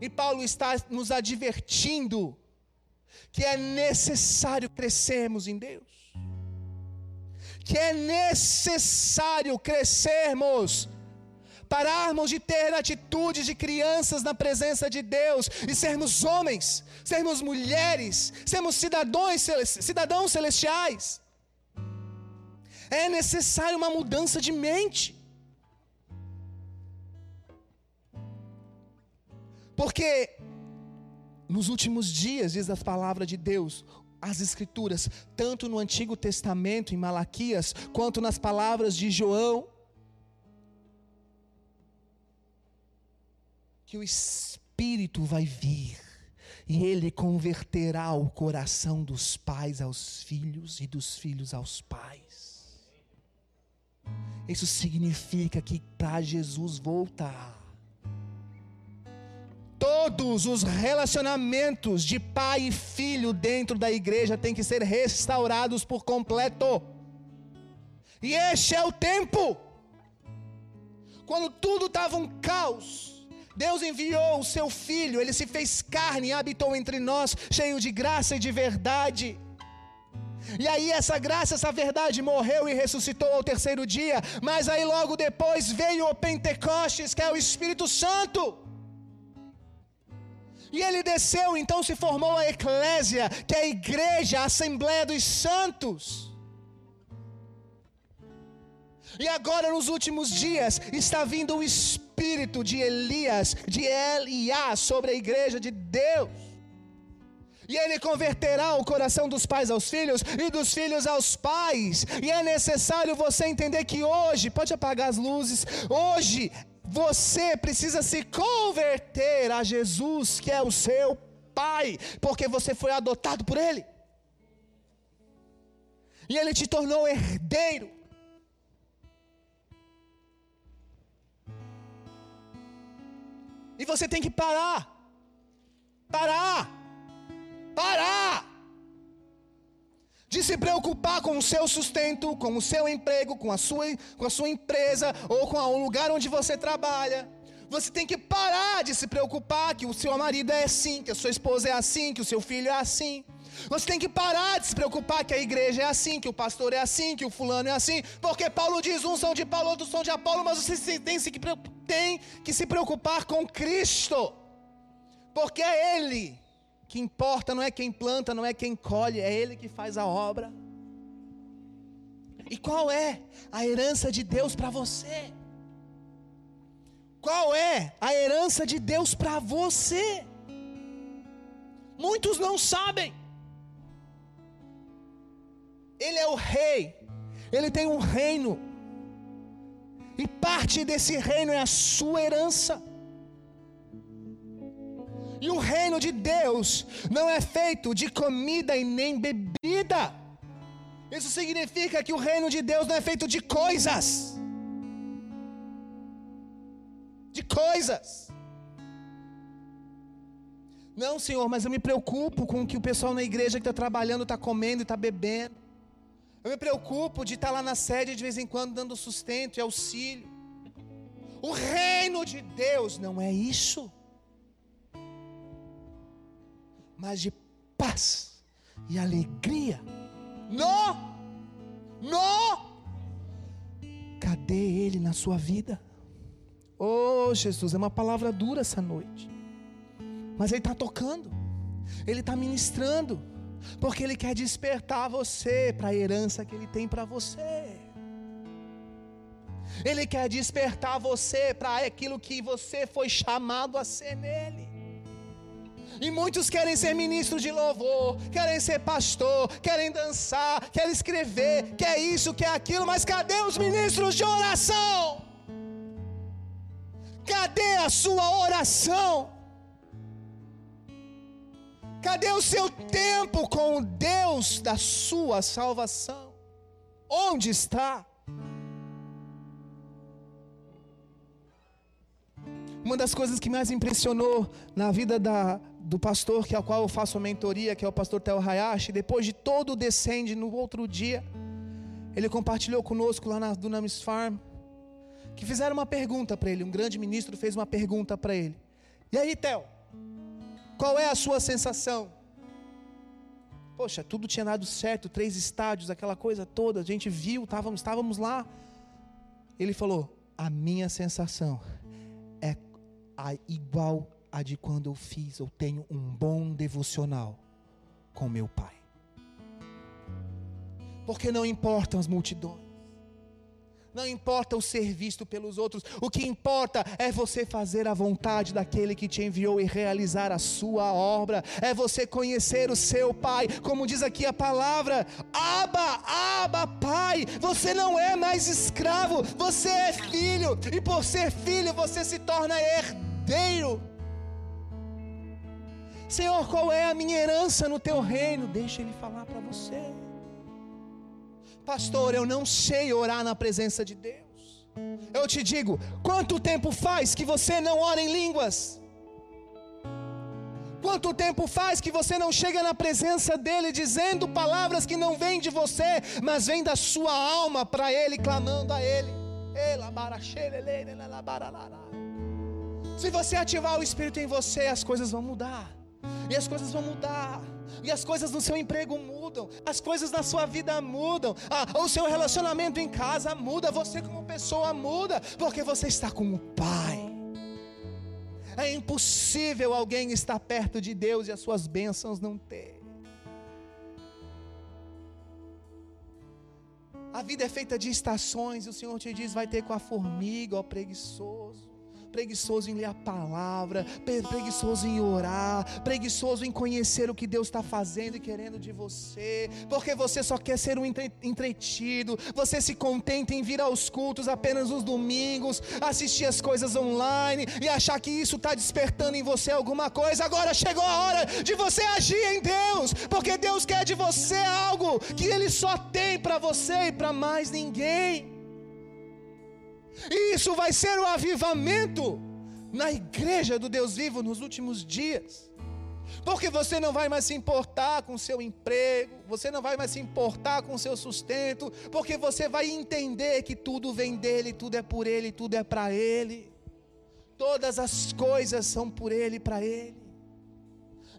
E Paulo está nos advertindo que é necessário crescermos em Deus que é necessário crescermos, pararmos de ter atitudes de crianças na presença de Deus e sermos homens, sermos mulheres, sermos cidadãos, cidadãos celestiais. É necessário uma mudança de mente. Porque nos últimos dias, diz a palavra de Deus, as Escrituras, tanto no Antigo Testamento, em Malaquias, quanto nas palavras de João, que o Espírito vai vir e ele converterá o coração dos pais aos filhos e dos filhos aos pais. Isso significa que para Jesus voltar, Todos os relacionamentos de pai e filho dentro da igreja têm que ser restaurados por completo. E este é o tempo. Quando tudo estava um caos, Deus enviou o seu filho, ele se fez carne e habitou entre nós, cheio de graça e de verdade. E aí essa graça, essa verdade morreu e ressuscitou ao terceiro dia, mas aí logo depois veio o Pentecostes, que é o Espírito Santo. E ele desceu, então se formou a eclésia, que é a igreja, a assembleia dos santos. E agora, nos últimos dias, está vindo o espírito de Elias, de Eliá, sobre a igreja de Deus. E ele converterá o coração dos pais aos filhos e dos filhos aos pais. E é necessário você entender que hoje, pode apagar as luzes, hoje você precisa se converter a Jesus, que é o seu Pai, porque você foi adotado por Ele. E Ele te tornou herdeiro. E você tem que parar. Parar. Parar de se preocupar com o seu sustento, com o seu emprego, com a sua, com a sua empresa ou com o lugar onde você trabalha. Você tem que parar de se preocupar que o seu marido é assim, que a sua esposa é assim, que o seu filho é assim. Você tem que parar de se preocupar que a igreja é assim, que o pastor é assim, que o fulano é assim, porque Paulo diz: uns são de Paulo, outros são de Apolo, mas você tem, tem que se preocupar com Cristo, porque é Ele que importa não é quem planta, não é quem colhe, é Ele que faz a obra. E qual é a herança de Deus para você? Qual é a herança de Deus para você? Muitos não sabem. Ele é o rei, ele tem um reino. E parte desse reino é a sua herança. E o reino de Deus não é feito de comida e nem bebida. Isso significa que o reino de Deus não é feito de coisas. De coisas. Não, Senhor, mas eu me preocupo com o que o pessoal na igreja que está trabalhando está comendo e está bebendo. Eu me preocupo de estar tá lá na sede de vez em quando dando sustento e auxílio. O reino de Deus não é isso, mas de paz e alegria no, no. Cadê Ele na sua vida? Oh, Jesus, é uma palavra dura essa noite. Mas Ele está tocando, Ele está ministrando, porque Ele quer despertar você para a herança que Ele tem para você. Ele quer despertar você para aquilo que você foi chamado a ser nele. E muitos querem ser ministros de louvor, querem ser pastor, querem dançar, querem escrever, quer isso, quer aquilo, mas cadê os ministros de oração? Cadê a sua oração? Cadê o seu tempo com o Deus da sua salvação? Onde está? Uma das coisas que mais impressionou na vida da, do pastor, que é o qual eu faço mentoria, que é o pastor Theo Hayashi, depois de todo o descende no outro dia, ele compartilhou conosco lá na Dunamis Farm, que fizeram uma pergunta para ele, um grande ministro fez uma pergunta para ele. E aí, Theo, qual é a sua sensação? Poxa, tudo tinha dado certo, três estádios, aquela coisa toda, a gente viu, estávamos, estávamos lá. Ele falou: a minha sensação é a, igual a de quando eu fiz, eu tenho um bom devocional com meu pai. Porque não importam as multidões. Não importa o ser visto pelos outros, o que importa é você fazer a vontade daquele que te enviou e realizar a sua obra, é você conhecer o seu Pai, como diz aqui a palavra: Aba, Aba, Pai. Você não é mais escravo, você é filho, e por ser filho você se torna herdeiro. Senhor, qual é a minha herança no teu reino? Deixa Ele falar para você. Pastor, eu não sei orar na presença de Deus. Eu te digo, quanto tempo faz que você não ora em línguas? Quanto tempo faz que você não chega na presença dEle dizendo palavras que não vêm de você, mas vêm da sua alma para Ele, clamando a Ele? Se você ativar o Espírito em você, as coisas vão mudar e as coisas vão mudar. E as coisas no seu emprego mudam, as coisas na sua vida mudam, ah, o seu relacionamento em casa muda, você como pessoa muda, porque você está com o Pai. É impossível alguém estar perto de Deus e as suas bênçãos não ter. A vida é feita de estações, e o Senhor te diz: vai ter com a formiga, ó preguiçoso preguiçoso em ler a palavra, preguiçoso em orar, preguiçoso em conhecer o que Deus está fazendo e querendo de você, porque você só quer ser um entretido, você se contenta em vir aos cultos apenas nos domingos, assistir as coisas online e achar que isso está despertando em você alguma coisa. Agora chegou a hora de você agir em Deus, porque Deus quer de você algo que Ele só tem para você e para mais ninguém. E isso vai ser o avivamento na igreja do Deus vivo nos últimos dias. Porque você não vai mais se importar com seu emprego, você não vai mais se importar com seu sustento, porque você vai entender que tudo vem dele, tudo é por ele, tudo é para ele. Todas as coisas são por ele e para ele.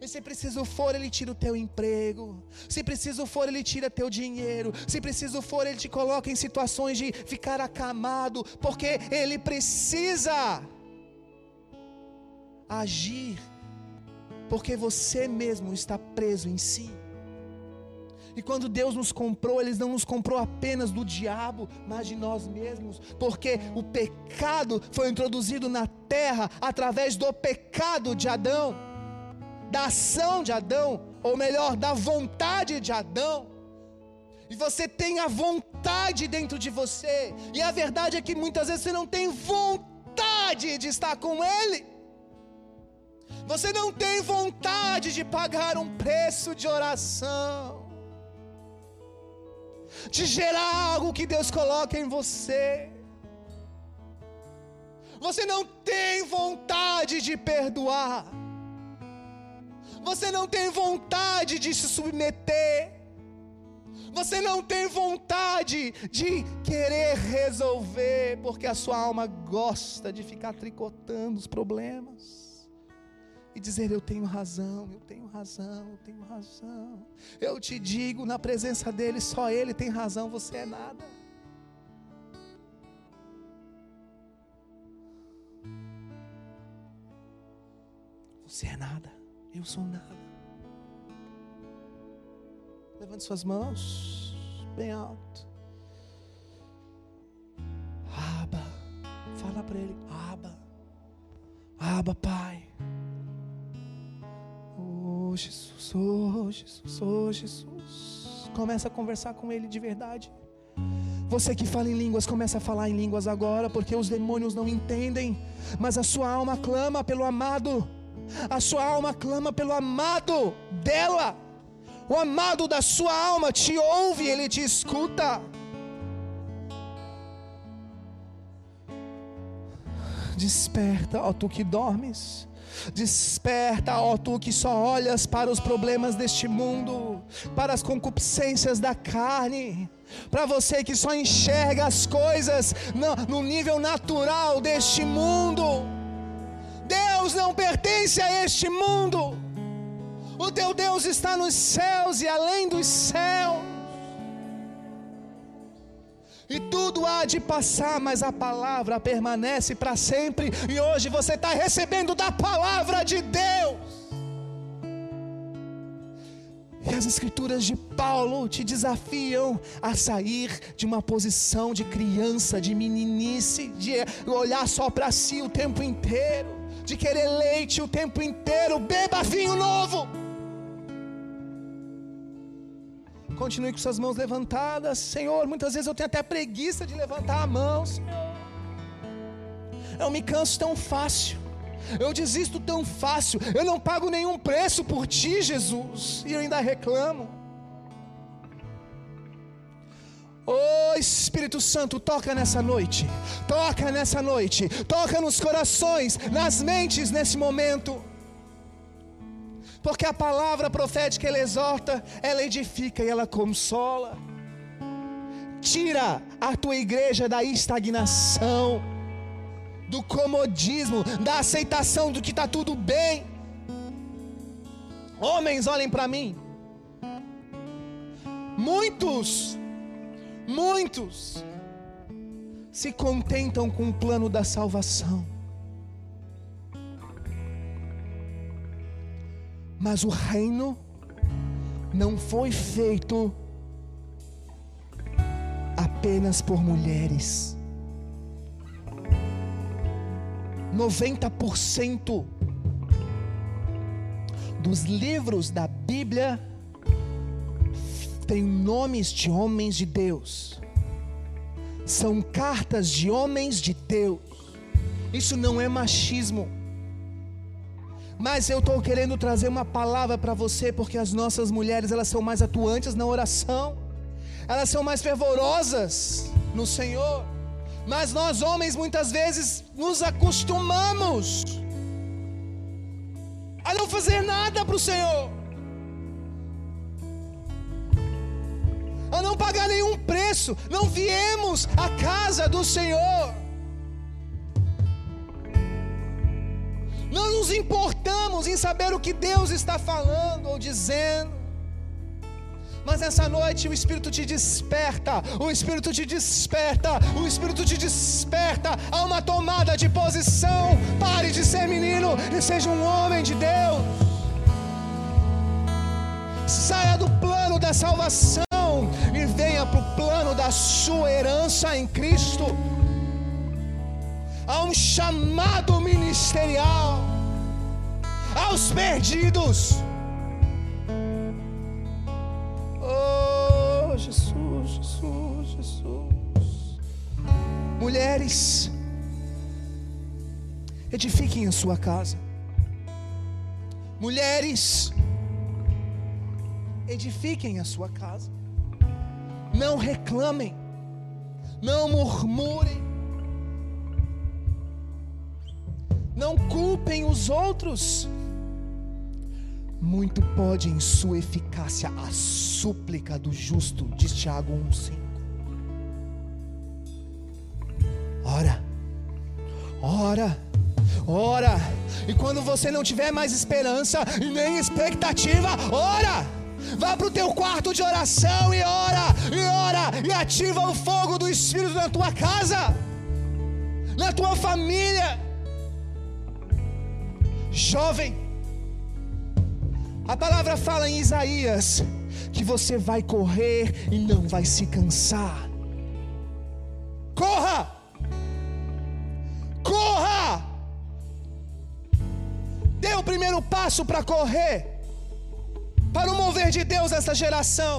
Se preciso for, Ele tira o teu emprego. Se preciso for, Ele tira teu dinheiro. Se preciso for, Ele te coloca em situações de ficar acamado, porque Ele precisa agir, porque você mesmo está preso em si. E quando Deus nos comprou, Ele não nos comprou apenas do diabo, mas de nós mesmos, porque o pecado foi introduzido na terra através do pecado de Adão da ação de Adão, ou melhor, da vontade de Adão. E você tem a vontade dentro de você. E a verdade é que muitas vezes você não tem vontade de estar com Ele. Você não tem vontade de pagar um preço de oração, de gerar algo que Deus coloca em você. Você não tem vontade de perdoar. Você não tem vontade de se submeter. Você não tem vontade de querer resolver, porque a sua alma gosta de ficar tricotando os problemas e dizer: Eu tenho razão, eu tenho razão, eu tenho razão. Eu te digo, na presença dele, só ele tem razão, você é nada. Você é nada, eu sou nada. Levante suas mãos bem alto. Aba, fala para ele, Aba, Aba, Pai. Oh Jesus, oh Jesus, oh Jesus. Começa a conversar com ele de verdade. Você que fala em línguas, começa a falar em línguas agora, porque os demônios não entendem, mas a sua alma clama pelo amado. A sua alma clama pelo amado dela. O amado da sua alma te ouve, ele te escuta. Desperta, ó tu que dormes. Desperta, ó tu que só olhas para os problemas deste mundo, para as concupiscências da carne, para você que só enxerga as coisas no, nível natural deste mundo. Deus não pertence a este mundo. O teu Deus está nos céus e além dos céus. E tudo há de passar, mas a palavra permanece para sempre. E hoje você está recebendo da palavra de Deus. E as escrituras de Paulo te desafiam a sair de uma posição de criança, de meninice, de olhar só para si o tempo inteiro, de querer leite o tempo inteiro. Beba vinho novo. Continue com suas mãos levantadas, Senhor. Muitas vezes eu tenho até preguiça de levantar a mão, Senhor. Eu me canso tão fácil. Eu desisto tão fácil. Eu não pago nenhum preço por ti, Jesus. E eu ainda reclamo. Oh Espírito Santo, toca nessa noite. Toca nessa noite. Toca nos corações, nas mentes nesse momento porque a palavra profética ela exorta, ela edifica e ela consola. Tira a tua igreja da estagnação, do comodismo, da aceitação do que está tudo bem. Homens, olhem para mim. Muitos, muitos se contentam com o plano da salvação Mas o reino não foi feito apenas por mulheres. 90% dos livros da Bíblia têm nomes de homens de Deus. São cartas de homens de Deus. Isso não é machismo. Mas eu estou querendo trazer uma palavra para você, porque as nossas mulheres elas são mais atuantes na oração, elas são mais fervorosas no Senhor. Mas nós homens muitas vezes nos acostumamos a não fazer nada para o Senhor, a não pagar nenhum preço, não viemos à casa do Senhor Não nos importamos em saber o que Deus está falando ou dizendo. Mas nessa noite o Espírito te desperta, o Espírito te desperta, o Espírito te desperta a uma tomada de posição. Pare de ser menino e seja um homem de Deus. Saia do plano da salvação sua herança em Cristo a um chamado ministerial aos perdidos. Oh, Jesus. Jesus. Mulheres, edifiquem a sua casa. Mulheres, edifiquem a sua casa. Não reclamem, não murmurem, não culpem os outros. Muito pode em sua eficácia a súplica do justo, diz Tiago 1,5. Ora, ora, ora, e quando você não tiver mais esperança e nem expectativa, ora! Vá para o teu quarto de oração e ora, e ora, e ativa o fogo do Espírito na tua casa, na tua família. Jovem, a palavra fala em Isaías que você vai correr e não vai se cansar. Corra! Corra! Dê o primeiro passo para correr, mover de Deus nessa geração.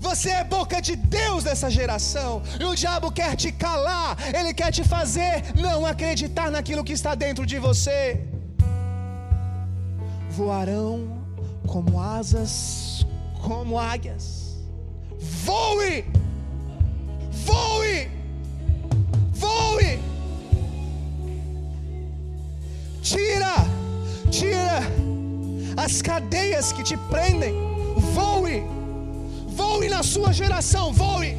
Você é boca de Deus nessa geração, e o diabo quer te calar, ele quer te fazer não acreditar naquilo que está dentro de você. Voarão como asas, como águias. Voe! Voe! Voe! Tira, tira as cadeias que te prendem. Voe! Voe na sua geração, voe!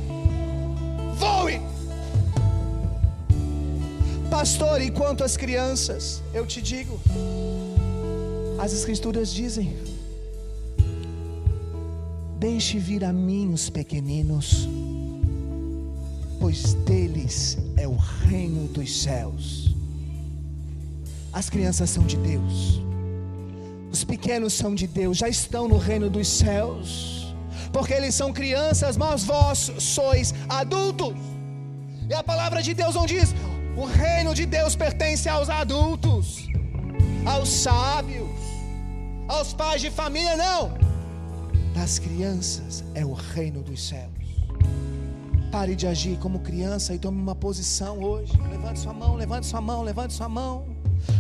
Voe! Pastor, enquanto as crianças, eu te digo, as escrituras dizem: Deixe vir a mim os pequeninos, pois deles é o reino dos céus. As crianças são de Deus, os pequenos são de Deus, já estão no reino dos céus, porque eles são crianças, mas vós sois adultos. E a palavra de Deus não diz: o reino de Deus pertence aos adultos, aos sábios, aos pais de família, não das crianças é o reino dos céus. Pare de agir como criança e tome uma posição hoje. Levante sua mão, levante sua mão, levante sua mão.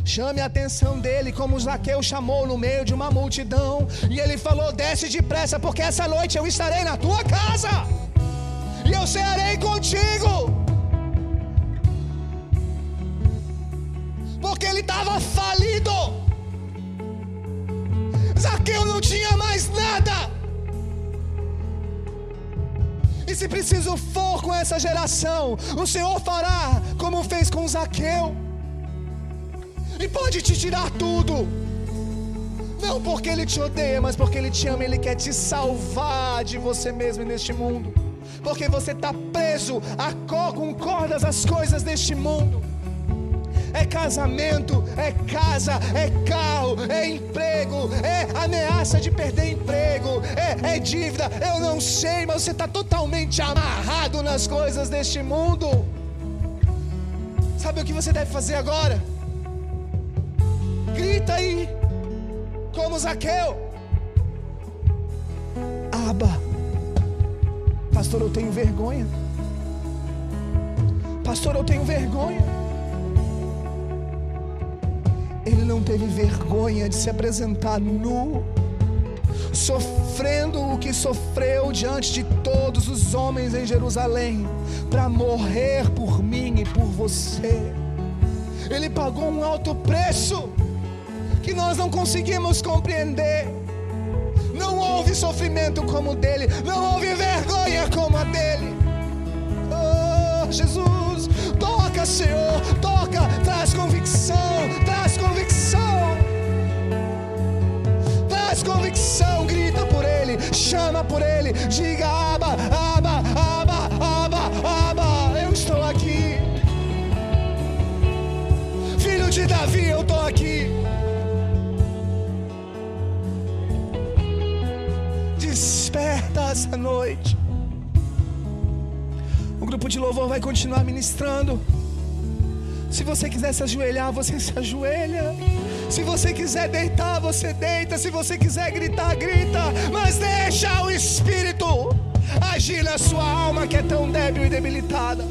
Chame a atenção dele, como Zaqueu chamou no meio de uma multidão. E ele falou: Desce depressa, porque essa noite eu estarei na tua casa. E eu cearei contigo. Porque ele estava falido. Zaqueu não tinha mais nada. E se preciso for com essa geração, o Senhor fará como fez com Zaqueu. E pode te tirar tudo. Não porque Ele te odeia, mas porque Ele te ama, Ele quer te salvar de você mesmo neste mundo. Porque você está preso a com cordas às coisas deste mundo é casamento, é casa, é carro, é emprego, é ameaça de perder emprego, é, é dívida. Eu não sei, mas você está totalmente amarrado nas coisas deste mundo. Sabe o que você deve fazer agora? Grita aí, como Zaqueu. Aba, pastor, eu tenho vergonha. Pastor, eu tenho vergonha. Ele não teve vergonha de se apresentar nu, sofrendo o que sofreu diante de todos os homens em Jerusalém, para morrer por mim e por você. Ele pagou um alto preço que nós não conseguimos compreender. Não houve sofrimento como o dele, não houve vergonha como a dele. Oh, Jesus, toca, Senhor, toca, traz convicção, traz convicção, grita por Ele, chama por Ele, diga: Aba, Aba, essa noite. O grupo de louvor vai continuar ministrando. Se você quiser se ajoelhar, você se ajoelha. Se você quiser deitar, você deita. Se você quiser gritar, grita. Mas deixa o Espírito agir na sua alma que é tão débil e debilitada.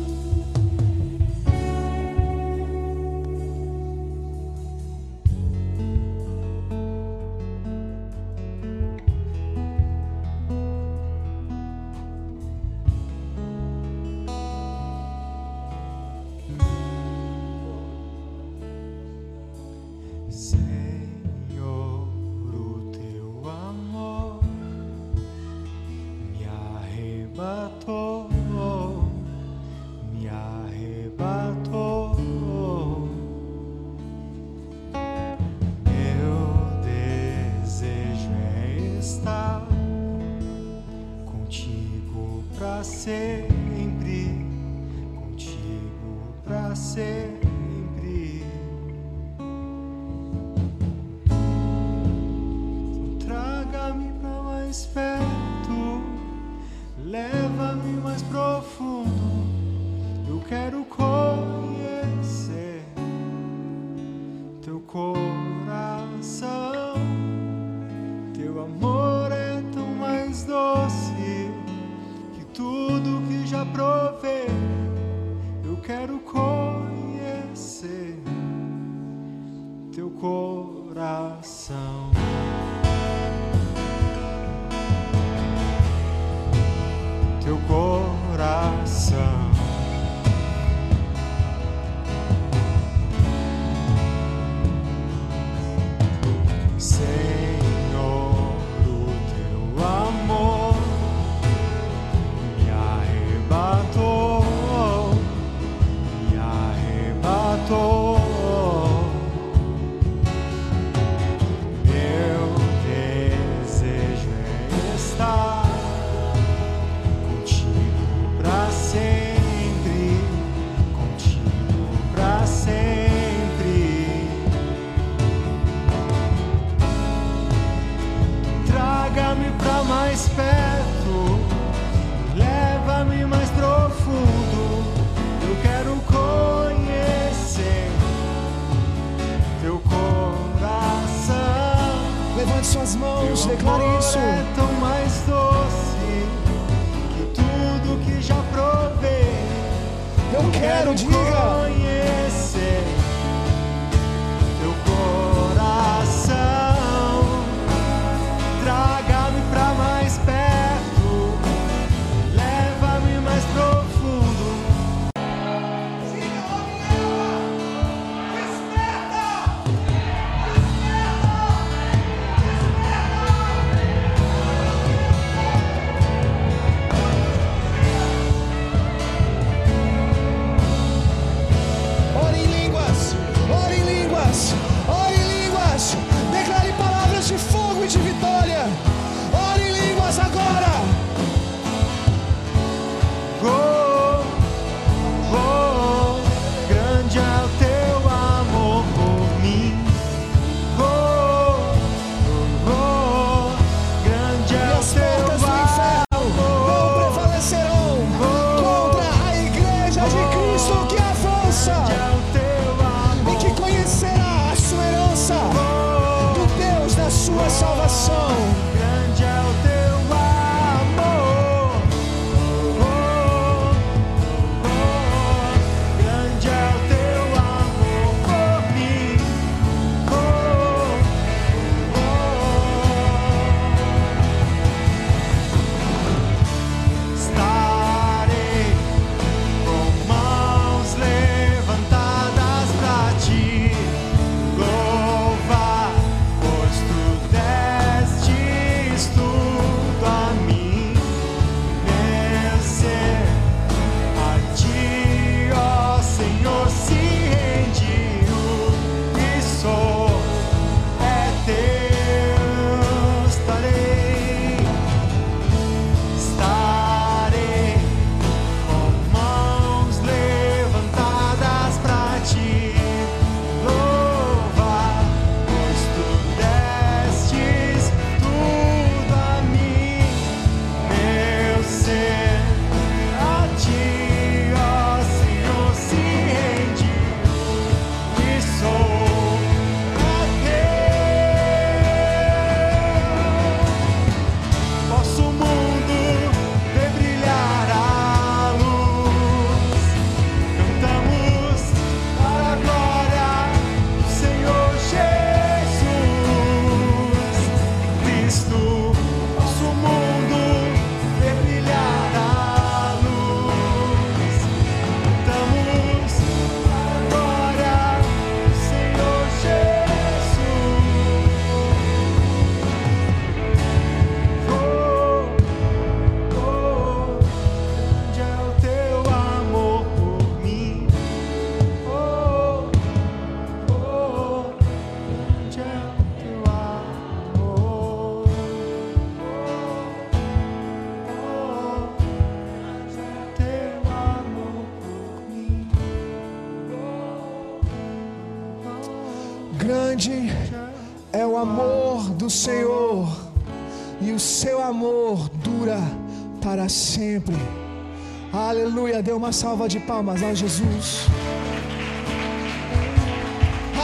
Uma salva de palmas a Jesus.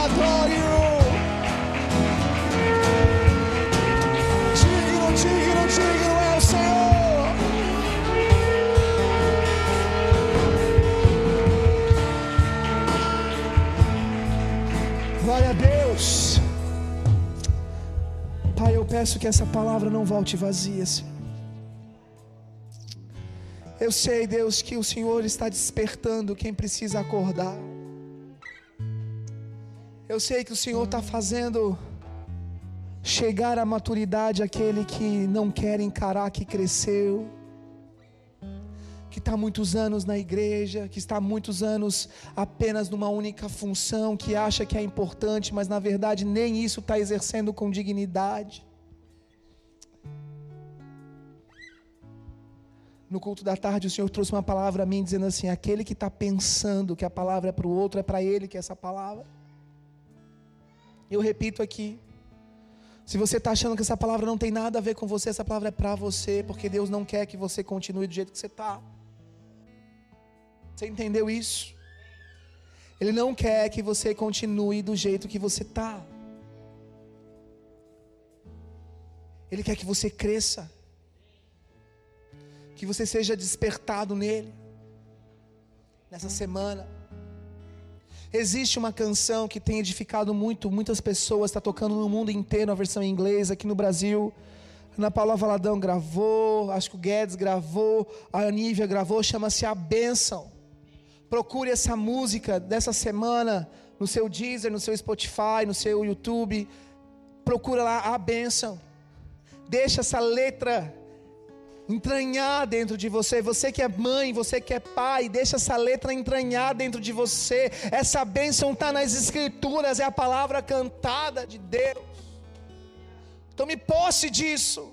Adore-o. Digno, digno, digno é o Senhor. Glória a Deus. Pai, eu peço que essa palavra não volte vazia, Senhor. Eu sei, Deus, que o Senhor está despertando quem precisa acordar. Eu sei que o Senhor está fazendo chegar à maturidade aquele que não quer encarar que cresceu, que está muitos anos na igreja, que está muitos anos apenas numa única função, que acha que é importante, mas na verdade nem isso está exercendo com dignidade. No culto da tarde, o Senhor trouxe uma palavra a mim, dizendo assim: aquele que está pensando que a palavra é para o outro, é para ele que é essa palavra. Eu repito aqui. Se você está achando que essa palavra não tem nada a ver com você, essa palavra é para você, porque Deus não quer que você continue do jeito que você está. Você entendeu isso? Ele não quer que você continue do jeito que você está. Ele quer que você cresça que você seja despertado nele. Nessa semana. Existe uma canção que tem edificado muito, muitas pessoas, está tocando no mundo inteiro, a versão em inglês, aqui no Brasil. Ana Paula Valadão gravou, acho que o Guedes gravou, a Anívia gravou, chama-se A Bênção. Procure essa música dessa semana no seu Deezer, no seu Spotify, no seu YouTube. Procura lá A Bênção. Deixa essa letra entranhar dentro de você. Você que é mãe, você que é pai, deixa essa letra entranhar dentro de você. Essa bênção está nas Escrituras, é a palavra cantada de Deus. Tome posse disso.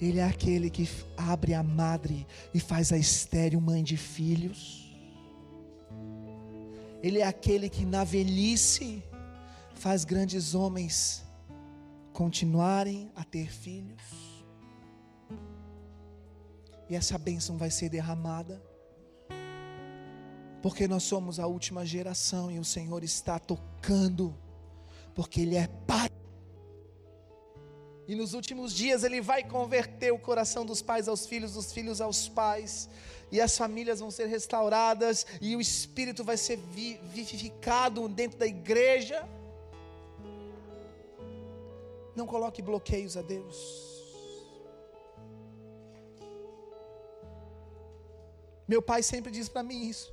Ele é aquele que abre a madre e faz a estéreo mãe de filhos. Ele é aquele que na velhice faz grandes homens continuarem a ter filhos. E essa bênção vai ser derramada. Porque nós somos a última geração e o Senhor está tocando. Porque Ele é Pai. E nos últimos dias Ele vai converter o coração dos pais aos filhos, dos filhos aos pais. E as famílias vão ser restauradas. E o Espírito vai ser vivificado dentro da igreja. Não coloque bloqueios a Deus. Meu pai sempre diz para mim isso.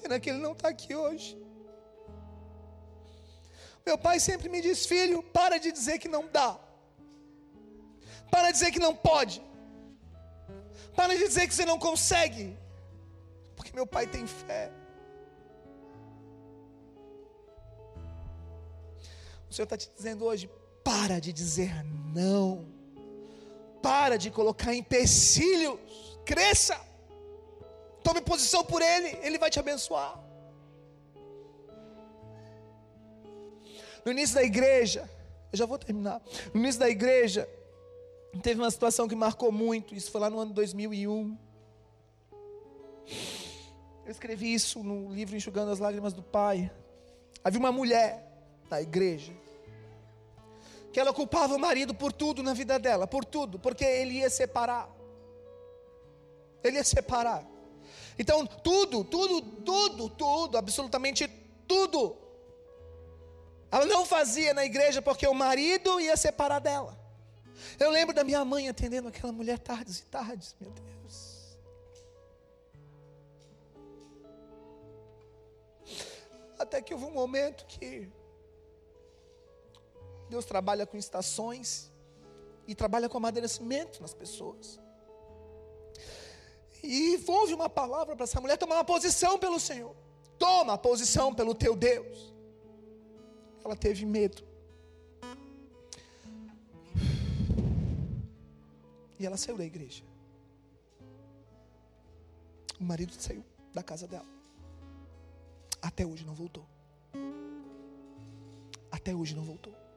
Pena que ele não está aqui hoje. Meu pai sempre me diz: Filho, para de dizer que não dá. Para de dizer que não pode. Para de dizer que você não consegue. Porque meu pai tem fé. O Senhor está te dizendo hoje: para de dizer não, para de colocar empecilhos, cresça, tome posição por Ele, Ele vai te abençoar. No início da igreja, eu já vou terminar. No início da igreja, teve uma situação que marcou muito. Isso foi lá no ano 2001. Eu escrevi isso no livro Enxugando as Lágrimas do Pai. Havia uma mulher na igreja que ela culpava o marido por tudo na vida dela, por tudo, porque ele ia separar. Ele ia separar. Então, tudo, tudo, tudo, tudo, absolutamente tudo. Ela não fazia na igreja porque o marido ia separar dela. Eu lembro da minha mãe atendendo aquela mulher tardes e tardes, meu Deus. Até que houve um momento que Deus trabalha com estações e trabalha com amadurecimento nas pessoas. E houve uma palavra para essa mulher tomar uma posição pelo Senhor. Toma a posição pelo teu Deus. Ela teve medo. E ela saiu da igreja. O marido saiu da casa dela. Até hoje não voltou. Até hoje não voltou.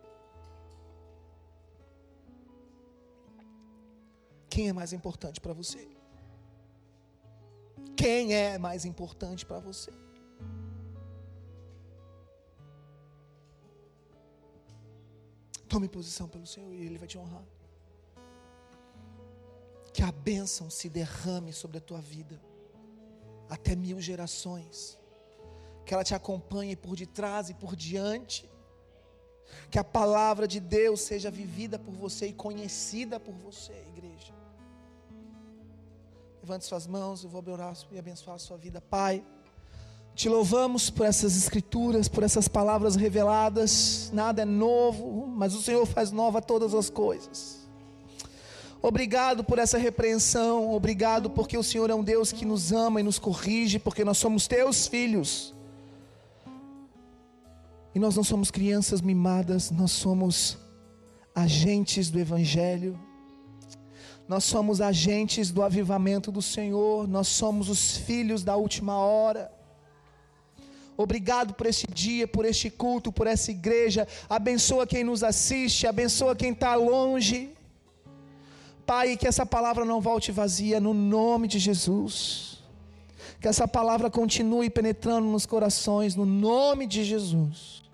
Quem é mais importante para você? Quem é mais importante para você? Tome posição pelo Senhor e Ele vai te honrar. Que a bênção se derrame sobre a tua vida, até mil gerações. Que ela te acompanhe por detrás e por diante. Que a palavra de Deus seja vivida por você e conhecida por você, igreja. Levante suas mãos, eu vou orar e abençoar a sua vida, Pai. Te louvamos por essas escrituras, por essas palavras reveladas. Nada é novo, mas o Senhor faz nova todas as coisas. Obrigado por essa repreensão, obrigado porque o Senhor é um Deus que nos ama e nos corrige, porque nós somos teus filhos. E nós não somos crianças mimadas, nós somos agentes do Evangelho, nós somos agentes do avivamento do Senhor, nós somos os filhos da última hora. Obrigado por este dia, por este culto, por essa igreja. Abençoa quem nos assiste, abençoa quem está longe. Pai, que essa palavra não volte vazia, no nome de Jesus. Que essa palavra continue penetrando nos corações, no nome de Jesus.